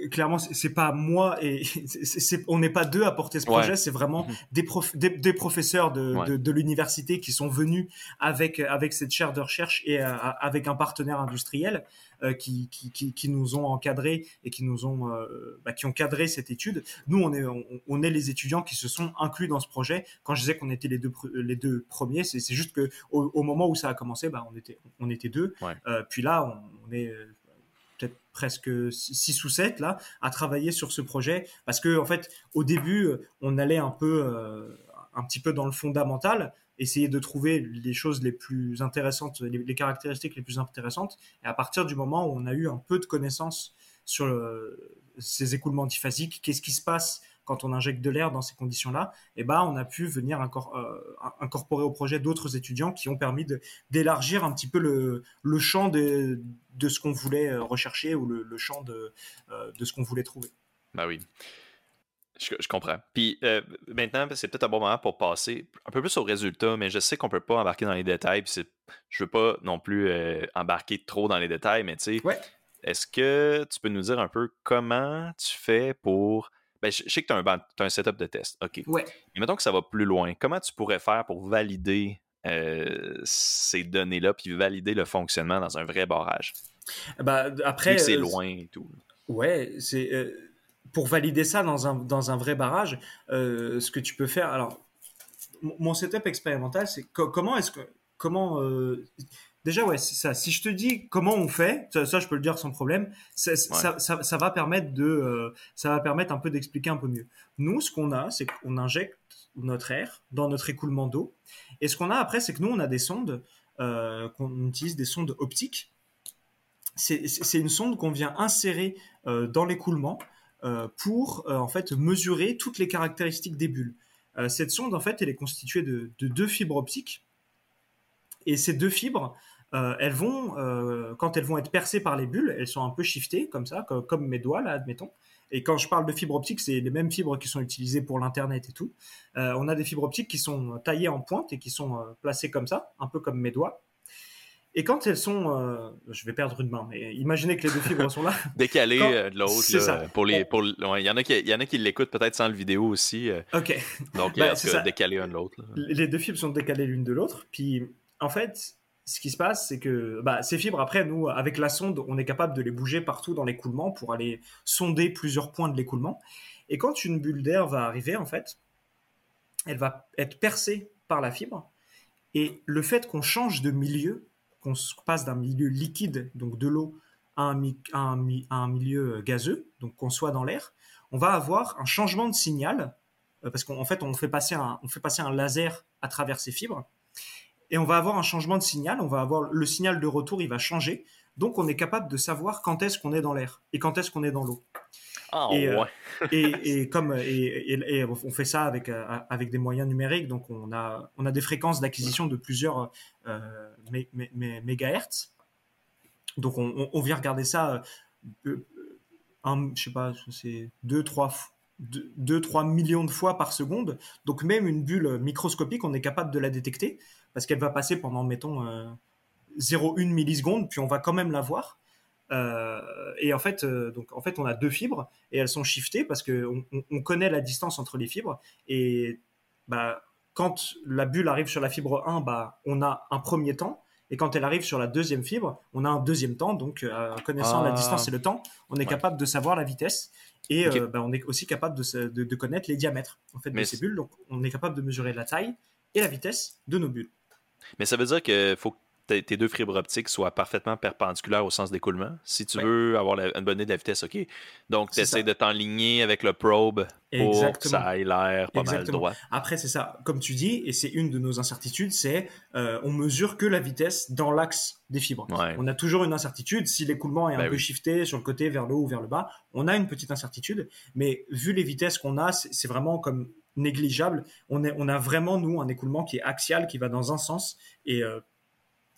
clairement, c'est pas moi et *laughs* c'est- c'est- on n'est pas deux à porter ce Ouais. projet. C'est vraiment Mhm. des, prof- des, des professeurs de, Ouais. de, de l'université qui sont venus avec avec cette chaire de recherche et euh, avec un partenaire industriel euh, qui, qui, qui, qui nous ont encadrés et qui nous ont euh, bah, qui ont cadré cette étude. Nous, on est on, on est les étudiants qui se sont inclus dans ce projet. Quand je disais qu'on était les deux les deux premiers, c'est c'est juste que au, au moment où ça a commencé, bah, on était on était deux. Ouais. Euh, puis là, on, on est euh, presque 6 ou 7 là à travailler sur ce projet. Parce que en fait au début euh, on allait un peu euh, un petit peu dans le fondamental essayer de trouver les choses les plus intéressantes les, caractéristiques les plus intéressantes. Et à partir du moment où on a eu un peu de connaissances sur le- ces écoulements diphasiques qu'est-ce qui se passe quand on injecte de l'air dans ces conditions-là, et ben on a pu venir incor- euh, incorporer au projet d'autres étudiants qui ont permis d'élargir un petit peu le, le champ de, de ce qu'on voulait euh, rechercher ou le, le champ de, euh, de ce qu'on voulait trouver. Ben oui. Je, je comprends. Puis euh, maintenant, c'est peut-être un bon moment pour passer un peu plus aux résultats, mais je sais qu'on peut pas embarquer dans les détails. Puis je veux pas non plus euh, embarquer trop dans les détails, mais tu sais, Ouais. est-ce que tu peux nous dire un peu comment tu fais pour. Ben, je, je sais que tu as, un setup de test. OK. Ouais. Mais mettons que ça va plus loin. Comment tu pourrais faire pour valider euh, ces données-là puis valider le fonctionnement dans un vrai barrage? Vu après, c'est euh, loin et tout. Ouais, c'est euh, pour valider ça dans un, dans un vrai barrage, ce que tu peux faire. Alors, mon setup expérimental, c'est co- comment est-ce que comment déjà ouais, c'est ça. Si je te dis comment on fait, ça, ça, je peux le dire sans problème. Ça, ça, ça, ça va permettre de euh, ça va permettre un peu d'expliquer un peu mieux. Nous, ce qu'on a, c'est qu'on injecte notre air dans notre écoulement d'eau, et ce qu'on a après, c'est que nous, on a des sondes euh, qu'on utilise des sondes optiques c'est une sonde qu'on vient insérer euh, dans l'écoulement pour en fait mesurer toutes les caractéristiques des bulles. Cette sonde en fait elle est constituée de, de deux fibres optiques et ces deux fibres elles vont, quand elles vont être percées par les bulles, elles sont un peu shiftées comme ça, comme, mes doigts là, admettons. Et quand je parle de fibres optiques, c'est les mêmes fibres qui sont utilisées pour l'internet et tout. on a des fibres optiques qui sont taillées en pointe et qui sont placées comme ça, un peu comme mes doigts. Et quand elles sont, euh, je vais perdre une main, mais imaginez que les deux fibres sont là. *laughs* Décalées euh, de l'autre. C'est ça. Pour les, pour, il y en a qui, y en a qui l'écoutent peut-être sans le vidéo aussi. Euh. ok. Donc, bah, c'est décalé l'un de l'autre. Les deux fibres sont décalées l'une de l'autre. Puis, en fait, ce qui se passe, c'est que bah, ces fibres, après, nous, avec la sonde, on est capable de les bouger partout dans l'écoulement pour aller sonder plusieurs points de l'écoulement. Et quand une bulle d'air va arriver, en fait, elle va être percée par la fibre. Et le fait qu'on change de milieu qu'on passe d'un milieu liquide, donc de l'eau, à un, milieu gazeux, donc qu'on soit dans l'air, on va avoir un changement de signal, euh, parce qu'en fait, fait, on fait passer un laser à travers ces fibres, et on va avoir un changement de signal, on va avoir le signal de retour, il va changer, donc on est capable de savoir quand est-ce qu'on est dans l'air et quand est-ce qu'on est dans l'eau. Ah, euh, *laughs* et, comme et, on fait ça avec euh, avec des moyens numériques, donc on a on a des fréquences d'acquisition de plusieurs euh, mégahertz. Donc on, vient regarder ça, euh, un, je sais pas, c'est 2 3 2, 3 millions de fois par seconde. Donc même une bulle microscopique, on est capable de la détecter parce qu'elle va passer pendant, mettons, 0,1 milliseconde, puis on va quand même la voir. Euh, et en fait, euh, donc en fait, on a deux fibres et elles sont shiftées parce que on, connaît la distance entre les fibres et bah, quand la bulle arrive sur la fibre 1, bah, on a un premier temps. Et quand elle arrive sur la deuxième fibre, on a un deuxième temps. Donc, euh, connaissant la ah. distance et le temps, on est capable de savoir la vitesse. Et bah, on est aussi capable de, de, connaître les diamètres en fait, de ces bulles. Donc, on est capable de mesurer la taille et la vitesse de nos bulles. Mais ça veut dire qu'il faut tes deux fibres optiques soient parfaitement perpendiculaires au sens d'écoulement. Si tu veux avoir une bonne idée de la vitesse, OK. Donc, tu essaies de t'enligner avec le probe pour que ça aille l'air pas mal droit. Après, c'est ça. Comme tu dis, et c'est une de nos incertitudes, c'est euh, on mesure que la vitesse dans l'axe des fibres. On a toujours une incertitude. Si l'écoulement est un ben peu shifté sur le côté, vers le haut ou vers le bas, on a une petite incertitude. Mais vu les vitesses qu'on a, c'est vraiment comme négligeable. On, a vraiment, nous, un écoulement qui est axial, qui va dans un sens. Et euh,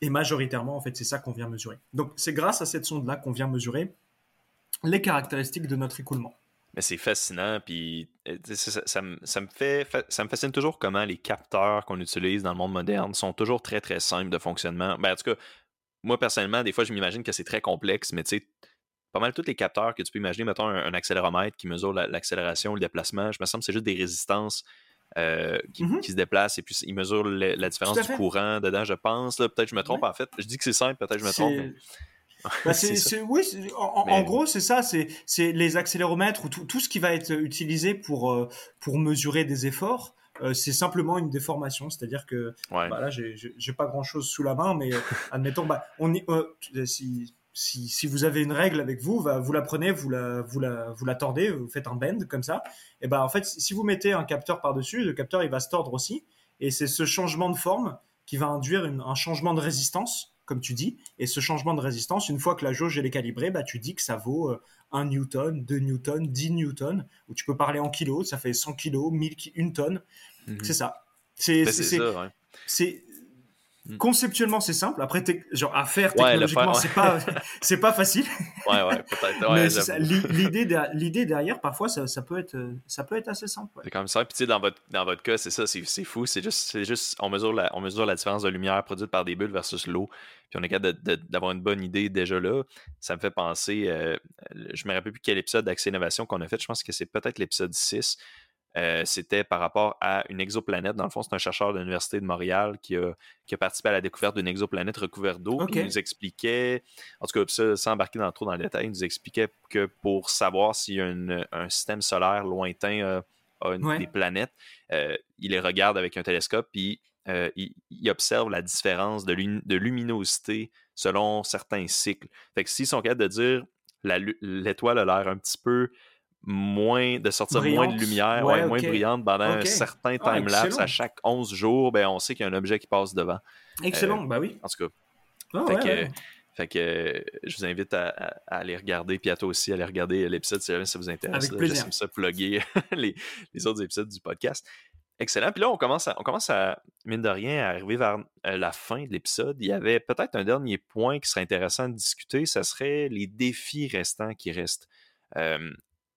et majoritairement, en fait, c'est ça qu'on vient mesurer. Donc, c'est grâce à cette sonde-là qu'on vient mesurer les caractéristiques de notre écoulement. Mais c'est fascinant, puis euh, ça, me, fait, ça me fascine toujours comment les capteurs qu'on utilise dans le monde moderne sont toujours très, très simples de fonctionnement. Ben, en tout cas, moi, personnellement, des fois, je m'imagine que c'est très complexe, mais tu sais, pas mal tous les capteurs que tu peux imaginer, mettons un, accéléromètre qui mesure l'accélération, le déplacement, je me semble que c'est juste des résistances euh, mm-hmm. qui, se déplace et puis il mesure la différence du courant dedans, je pense. Peut-être que je me trompe en fait. Je dis que c'est simple, peut-être que je me trompe. Oui, en, gros, c'est ça. C'est les accéléromètres ou tout, tout, ce qui va être utilisé pour, euh, pour mesurer des efforts. Euh, c'est simplement une déformation, c'est-à-dire que bah, là, j'ai pas grand-chose sous la main, mais admettons, bah, on si, si, vous avez une règle avec vous, vous la prenez, vous la, vous la, vous la tordez, vous faites un bend comme ça. Et ben en fait, si vous mettez un capteur par-dessus, le capteur il va se tordre aussi. Et c'est ce changement de forme qui va induire un changement de résistance, comme tu dis. Et ce changement de résistance, une fois que la jauge est calibrée, bah, tu dis que ça vaut 1 euh, newton, 2 newtons, 10 newtons, ou tu peux parler en kilos, ça fait 100 kilos, 1000, 1 tonne. Mhm. C'est ça. C'est Mm. Conceptuellement, c'est simple. Après, genre à faire technologiquement, c'est pas, *laughs* c'est pas facile. Ouais, ouais, peut-être. *laughs* l'idée, l'idée derrière, parfois, ça, ça, peut être, ça peut être assez simple. C'est comme ça. Puis, tu sais, dans votre, dans votre cas, c'est ça, c'est, fou. C'est juste, c'est juste, on mesure la, on mesure la différence de lumière produite par des bulles versus l'eau. Puis, on est capable d'avoir une bonne idée déjà là. Ça me fait penser, euh, je me rappelle plus quel épisode d'Accès Innovation qu'on a fait. Je pense que c'est peut-être l'épisode 6 euh, c'était par rapport à une exoplanète. Dans le fond, c'est un chercheur de l'Université de Montréal qui a, participé à la découverte d'une exoplanète recouverte d'eau. Il nous expliquait, en tout cas, ça, sans embarquer dans, trop dans le détail, il nous expliquait que pour savoir s'il y a un système solaire lointain a des planètes, euh, il les regarde avec un télescope, puis euh, il, observe la différence de, de, luminosité selon certains cycles. Fait que s'ils sont capables de dire l'étoile a l'air un petit peu moins de sortir moins de lumière, moins brillante pendant un certain ah, time-lapse à chaque 11 jours, ben, on sait qu'il y a un objet qui passe devant. Excellent, bah oui. En tout cas. Ah, fait, que, je vous invite à, aller regarder, puis à toi aussi, à aller regarder l'épisode si ça vous intéresse. Avec plaisir. ça plugger *laughs* les, les, autres épisodes du podcast. Excellent. Puis là, on commence, à, on commence à, mine de rien, à arriver vers euh, la fin de l'épisode. Il y avait peut-être un dernier point qui serait intéressant de discuter. Ce serait les défis restants qui restent euh,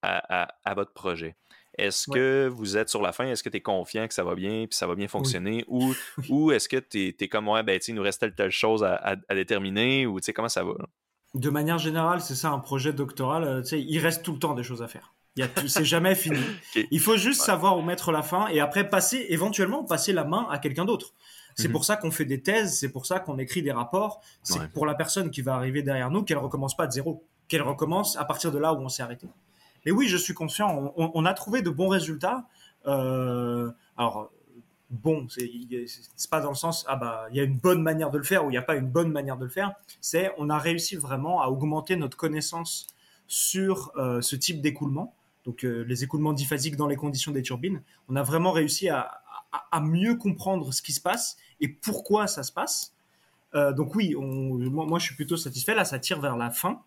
à, votre projet. Est-ce que vous êtes sur la fin? Est-ce que tu es confiant que ça va bien puis ça va bien fonctionner? Ou, *laughs* ou est-ce que tu es, comme, ouais, ben, il nous reste telle, telle chose à, déterminer? Ou comment ça va? De manière générale, c'est ça, un projet doctoral, euh, il reste tout le temps des choses à faire. C'est jamais fini. *laughs* Il faut juste savoir où mettre la fin et après passer, éventuellement, passer la main à quelqu'un d'autre. C'est mhm. pour ça qu'on fait des thèses, c'est pour ça qu'on écrit des rapports. C'est pour la personne qui va arriver derrière nous qu'elle recommence pas de zéro, qu'elle recommence à partir de là où on s'est arrêté. Mais oui, je suis conscient. On, a trouvé de bons résultats. Euh, alors bon, c'est pas dans le sens ah bah il y a une bonne manière de le faire ou il n'y a pas une bonne manière de le faire. C'est on a réussi vraiment à augmenter notre connaissance sur euh, ce type d'écoulement donc euh, les écoulements diphasiques dans les conditions des turbines. On a vraiment réussi à, mieux comprendre ce qui se passe et pourquoi ça se passe. Euh, donc oui, moi, je suis plutôt satisfait. Là, ça tire vers la fin,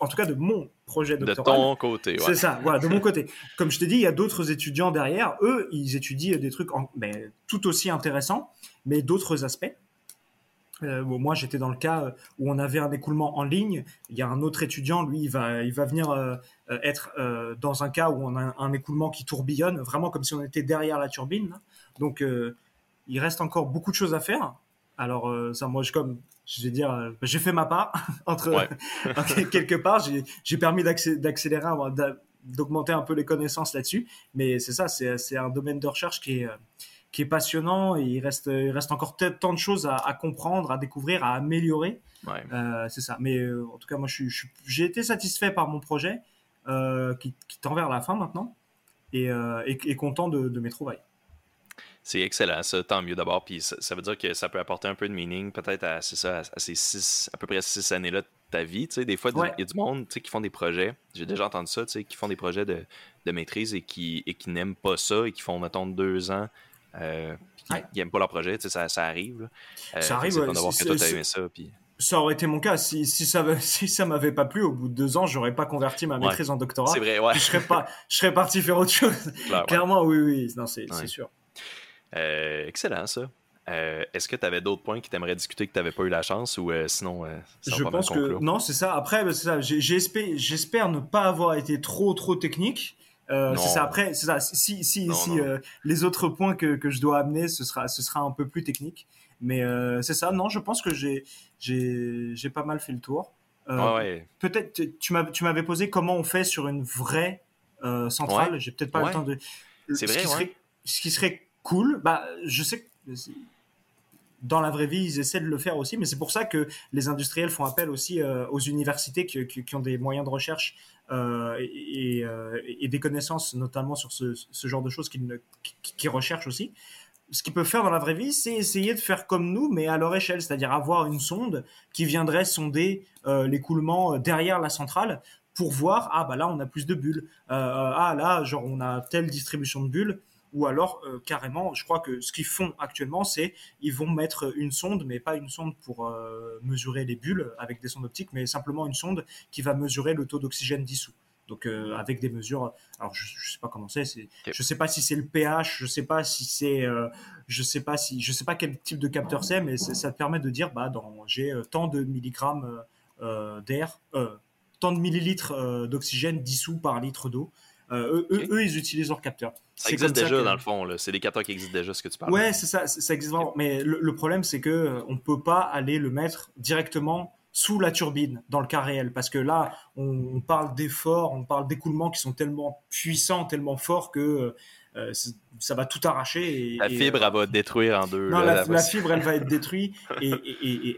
en tout cas de mon projet doctoral. De ton côté, C'est ça, voilà, de mon côté. Comme je t'ai dit, il y a d'autres étudiants derrière. Eux, ils étudient des trucs ben, tout aussi intéressants, mais d'autres aspects. Euh, moi, j'étais dans le cas euh, où on avait un écoulement en ligne. Il y a un autre étudiant, lui, il va, il va venir euh, être dans un cas où on a un écoulement qui tourbillonne, vraiment comme si on était derrière la turbine. Donc, il reste encore beaucoup de choses à faire. Alors, ça, moi, je, comme, je vais dire, j'ai fait ma part *laughs* entre *laughs* *laughs* quelque part. J'ai permis d'accélérer, d'augmenter un peu les connaissances là-dessus. Mais c'est ça, c'est un domaine de recherche qui est qui est passionnant et il reste, il reste encore tant de choses à, comprendre, à découvrir, à améliorer. Euh, c'est ça. Mais euh, en tout cas, moi, j'ai été satisfait par mon projet euh, qui, tend vers la fin maintenant et, et, content de, mes trouvailles. C'est excellent, ça, tant mieux d'abord. Puis ça, veut dire que ça peut apporter un peu de meaning, peut-être à, ça, à, ces six, à peu près six années-là de ta vie. Tu sais, des fois, il y a du monde tu sais, qui font des projets. J'ai déjà entendu ça, tu sais, qui font des projets de, de maîtrise et qui, et qui n'aiment pas ça et qui font, mettons, deux ans euh, Ils n'aiment pas leur projet, ça, ça arrive. Euh, ça arrive, ça, aurait été mon cas. Si, si ça *laughs* si ça m'avait pas plu, au bout de deux ans, j'aurais pas converti ma maîtrise en doctorat. C'est vrai, ouais. Je serais, pas, je serais parti faire autre chose. Clairement, oui, oui, non, c'est sûr. Euh, excellent, ça. Euh, est-ce que tu avais d'autres points que tu aimerais discuter que tu n'avais pas eu la chance ou sinon Je pense que non, c'est ça. Après, ben, j'espère ne pas avoir été trop trop technique. Euh, c'est ça. Après, c'est ça. Si, si, si euh, les autres points que, que je dois amener, ce sera, ce sera un peu plus technique. Mais euh, c'est ça. Non, je pense que j'ai, pas mal fait le tour. ouais. Peut-être, tu m'avais, tu m'avais posé comment on fait sur une vraie centrale. J'ai peut-être pas le temps de. C'est vrai. Qui, serait, ce qui serait cool, bah, je sais que dans la vraie vie, ils essaient de le faire aussi, mais c'est pour ça que les industriels font appel aussi aux universités qui, qui, ont des moyens de recherche euh, euh, et, des connaissances, notamment sur ce, genre de choses qu'ils qui, recherchent aussi. Ce qu'ils peuvent faire dans la vraie vie, c'est essayer de faire comme nous, mais à leur échelle, c'est-à-dire avoir une sonde qui viendrait sonder euh, l'écoulement derrière la centrale pour voir ah bah là on a plus de bulles, ah là genre on a telle distribution de bulles, ou alors euh, carrément, je crois que ce qu'ils font actuellement, c'est ils vont mettre une sonde, mais pas une sonde pour euh, mesurer les bulles avec des sondes optiques, mais simplement une sonde qui va mesurer le taux d'oxygène dissous. Donc euh, avec des mesures, alors je, ne sais pas comment c'est, c'est je sais pas si c'est le pH, je sais pas si c'est, je sais pas si, je sais pas quel type de capteur c'est, mais ça te permet de dire bah dans j'ai tant de milligrammes d'air, tant de millilitres d'oxygène dissous par litre d'eau. Euh, eux, ils utilisent leur capteur. Ça existe déjà dans le fond, c'est des capteurs qui existent déjà, ce que tu parles. Ouais, c'est ça, ça existe vraiment. Mais le, problème, c'est que euh, on peut pas aller le mettre directement sous la turbine dans le cas réel, parce que là, on, parle d'efforts, on parle d'écoulements qui sont tellement puissants, tellement forts que euh, ça va tout arracher. Et, la fibre, elle va détruire en deux. Non, la, fibre, elle va être détruite. Et,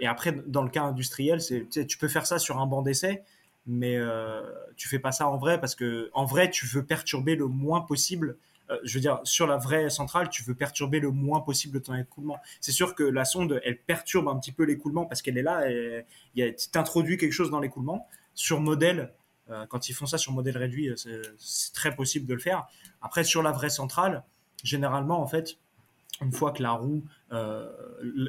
et, après, dans le cas industriel, tu peux faire ça sur un banc d'essai, mais euh, tu fais pas ça en vrai parce que en vrai tu veux perturber le moins possible euh, je veux dire sur la vraie centrale tu veux perturber le moins possible ton écoulement. C'est sûr que la sonde elle perturbe un petit peu l'écoulement parce qu'elle est là et tu introduis quelque chose dans l'écoulement. Sur modèle euh, quand ils font ça sur modèle réduit c'est très possible de le faire. Après sur la vraie centrale généralement en fait une fois que la roue, euh,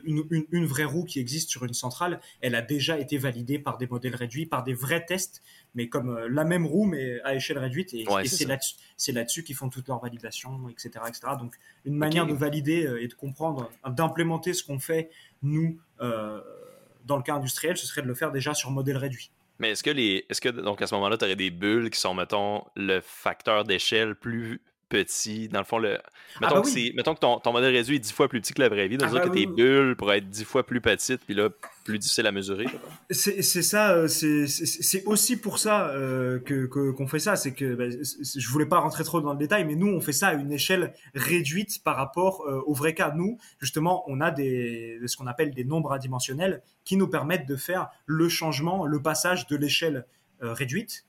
une, une, vraie roue qui existe sur une centrale, elle a déjà été validée par des modèles réduits, par des vrais tests, mais comme euh, la même roue, mais à échelle réduite. Et, c'est là-dessus, là qu'ils font toute leur validation, etc., etc. Donc, une manière de valider euh, et de comprendre, d'implémenter ce qu'on fait, nous, dans le cas industriel, ce serait de le faire déjà sur modèle réduit. Mais est-ce que les. Est-ce que donc à ce moment-là, tu aurais des bulles qui sont, mettons, le facteur d'échelle plus petit. Dans le fond, le... Ah, mettons, bah que mettons, que ton, ton, modèle réduit est dix fois plus petit que la vraie vie. Donc, ah bah que tes bulles pourraient être dix fois plus petites, puis là, plus difficile à mesurer. C'est ça, euh, c'est aussi pour ça euh, que qu'on fait ça. C'est que ben, je voulais pas rentrer trop dans le détail, mais nous, on fait ça à une échelle réduite par rapport euh, au vrai cas. Nous, justement, on a des, ce qu'on appelle des nombres adimensionnels qui nous permettent de faire le changement, le passage de l'échelle réduite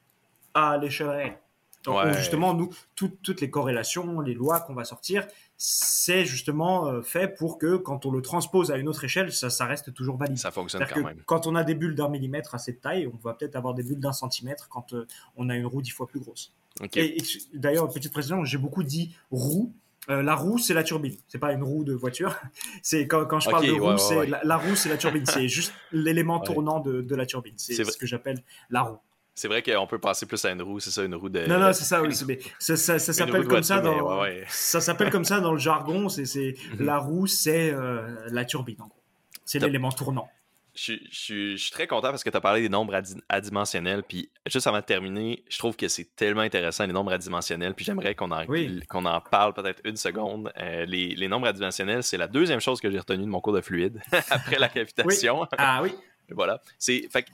à l'échelle réelle. Donc, justement, nous, toutes les corrélations, les lois qu'on va sortir, c'est justement euh, fait pour que quand on le transpose à une autre échelle, ça, ça reste toujours valide. Ça fonctionne quand même. Quand on a des bulles d'un millimètre à cette taille, on va peut-être avoir des bulles d'un centimètre quand euh, on a une roue dix fois plus grosse. Et, d'ailleurs, petite précision, j'ai beaucoup dit roue. Euh, la roue, c'est la turbine. C'est pas une roue de voiture. *laughs* C'est quand, quand je parle de roue, c'est la, roue, c'est la turbine. c'est *laughs* juste l'élément tournant de, de, la turbine. C'est ce que j'appelle la roue. C'est vrai qu'on peut passer plus à une roue, c'est ça, une roue de. Non, non, c'est ça, oui. ça, ça, ça s'appelle comme ça dans. Ça s'appelle comme ça dans le jargon. C'est mhm. la roue, c'est euh, la turbine, en gros. C'est l'élément tournant. Je, je, suis très content parce que tu as parlé des nombres adimensionnels. Puis juste avant de terminer, je trouve que c'est tellement intéressant les nombres adimensionnels. Puis j'aimerais qu'on en, en parle peut-être une seconde. Euh, les, les, nombres adimensionnels, c'est la deuxième chose que j'ai retenue de mon cours de fluide *laughs* après la cavitation. Ah oui. *laughs* voilà. C'est, fait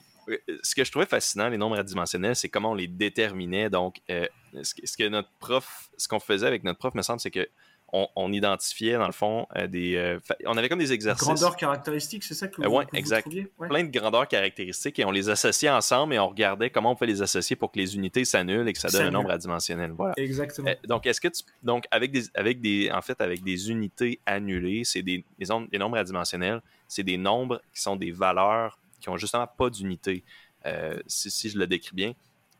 ce que je trouvais fascinant, les nombres adimensionnels, c'est comment on les déterminait. Donc, euh, ce, que notre prof, ce qu'on faisait avec notre prof, me semble, c'est que on, identifiait dans le fond euh, des. on avait comme des exercices. Grandeur caractéristique, c'est ça que vous, Oui, exact. Plein de grandeurs caractéristiques et on les associait ensemble et on regardait comment on peut les associer pour que les unités s'annulent et que ça donne un nombre adimensionnel. Voilà. Exactement. donc, est-ce que tu, donc avec des, avec des, en fait, avec des unités annulées, c'est des, des nombres adimensionnels, c'est des nombres qui sont des valeurs qui ont justement pas d'unité, euh, si, je le décris bien,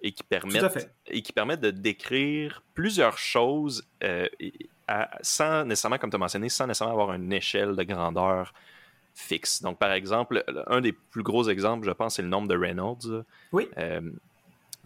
et qui permettent, et qui permettent de décrire plusieurs choses euh, sans nécessairement, comme tu as mentionné, sans nécessairement avoir une échelle de grandeur fixe. Donc, par exemple, un des plus gros exemples, je pense, c'est le nombre de Reynolds. Oui. Euh,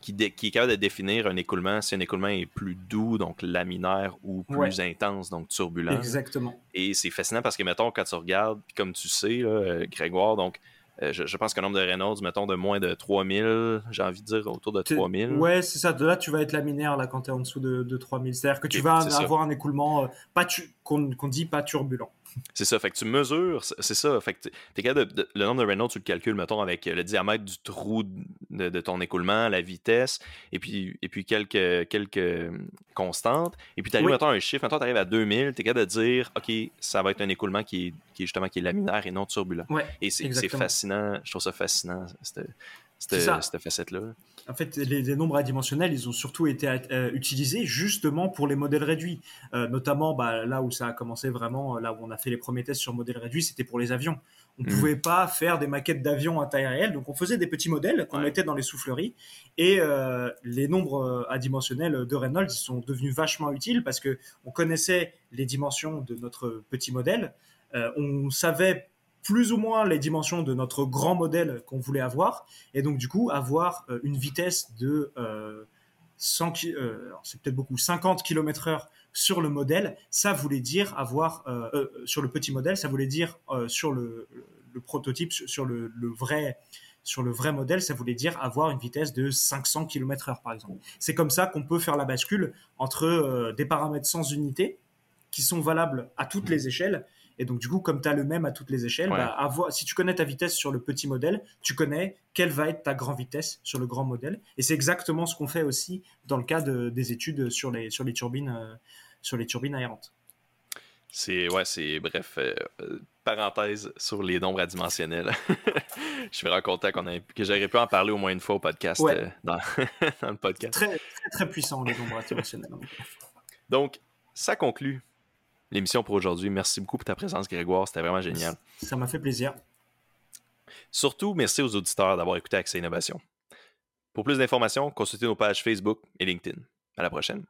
qui, qui, est capable de définir un écoulement si un écoulement est plus doux, donc laminaire, ou plus intense, donc turbulent. Exactement. Et c'est fascinant parce que, mettons, quand tu regardes, comme tu sais, Grégoire, donc euh, je, pense qu'un nombre de Reynolds, mettons, de moins de 3000, j'ai envie de dire autour de 3000. Ouais, c'est ça. De là, tu vas être laminaire là, quand tu es en dessous de, de 3000. C'est-à-dire que tu vas avoir un écoulement euh, qu'on dit pas turbulent. *laughs* C'est ça. Fait que tu mesures, c'est ça. Fait que es capable de, le nombre de Reynolds, tu le calcules, mettons, avec le diamètre du trou de, ton écoulement, la vitesse, et puis, et puis quelques, quelques constantes. Et puis tu arrives, mettons, à un chiffre, mettons, tu arrives à 2000, tu es capable de dire, OK, ça va être un écoulement qui est, qui est justement qui est laminaire et non turbulent. et c'est fascinant. Je trouve ça fascinant, cette, cette facette-là. En fait, les, nombres adimensionnels, ils ont surtout été euh, utilisés justement pour les modèles réduits. Euh, notamment, bah, là où ça a commencé vraiment, là où on a fait les premiers tests sur modèles réduits, c'était pour les avions. On ne mmh. pouvait pas faire des maquettes d'avions à taille réelle, donc on faisait des petits modèles qu'on mettait dans les souffleries. Et euh, les nombres adimensionnels de Reynolds ils sont devenus vachement utiles parce que on connaissait les dimensions de notre petit modèle. on savait plus ou moins les dimensions de notre grand modèle qu'on voulait avoir, et donc du coup avoir euh, une vitesse de 100 euh, euh, c'est peut-être beaucoup 50 km heure sur le modèle, ça voulait dire avoir sur le petit modèle, ça voulait dire sur le, prototype, sur le, vrai sur le vrai modèle, ça voulait dire avoir une vitesse de 500 km heure, par exemple. C'est comme ça qu'on peut faire la bascule entre des paramètres sans unité, qui sont valables à toutes les échelles, et donc, du coup, comme tu as le même à toutes les échelles, bah, si tu connais ta vitesse sur le petit modèle, tu connais quelle va être ta grande vitesse sur le grand modèle. Et c'est exactement ce qu'on fait aussi dans le cas des études sur les, sur les turbines, euh, sur les turbines aérantes. C'est, ouais, c'est, bref, euh, parenthèse sur les nombres adimensionnels. *laughs* je suis vraiment content qu'on ait, que j'aurais pu en parler au moins une fois au podcast, euh, dans, *laughs* dans, le podcast. Très, très, très puissant, les nombres adimensionnels. Donc, ça conclut l'émission pour aujourd'hui. Merci beaucoup pour ta présence, Grégoire. C'était vraiment génial. Ça m'a fait plaisir. Surtout, merci aux auditeurs d'avoir écouté Accès Innovation. Pour plus d'informations, consultez nos pages Facebook et LinkedIn. À la prochaine.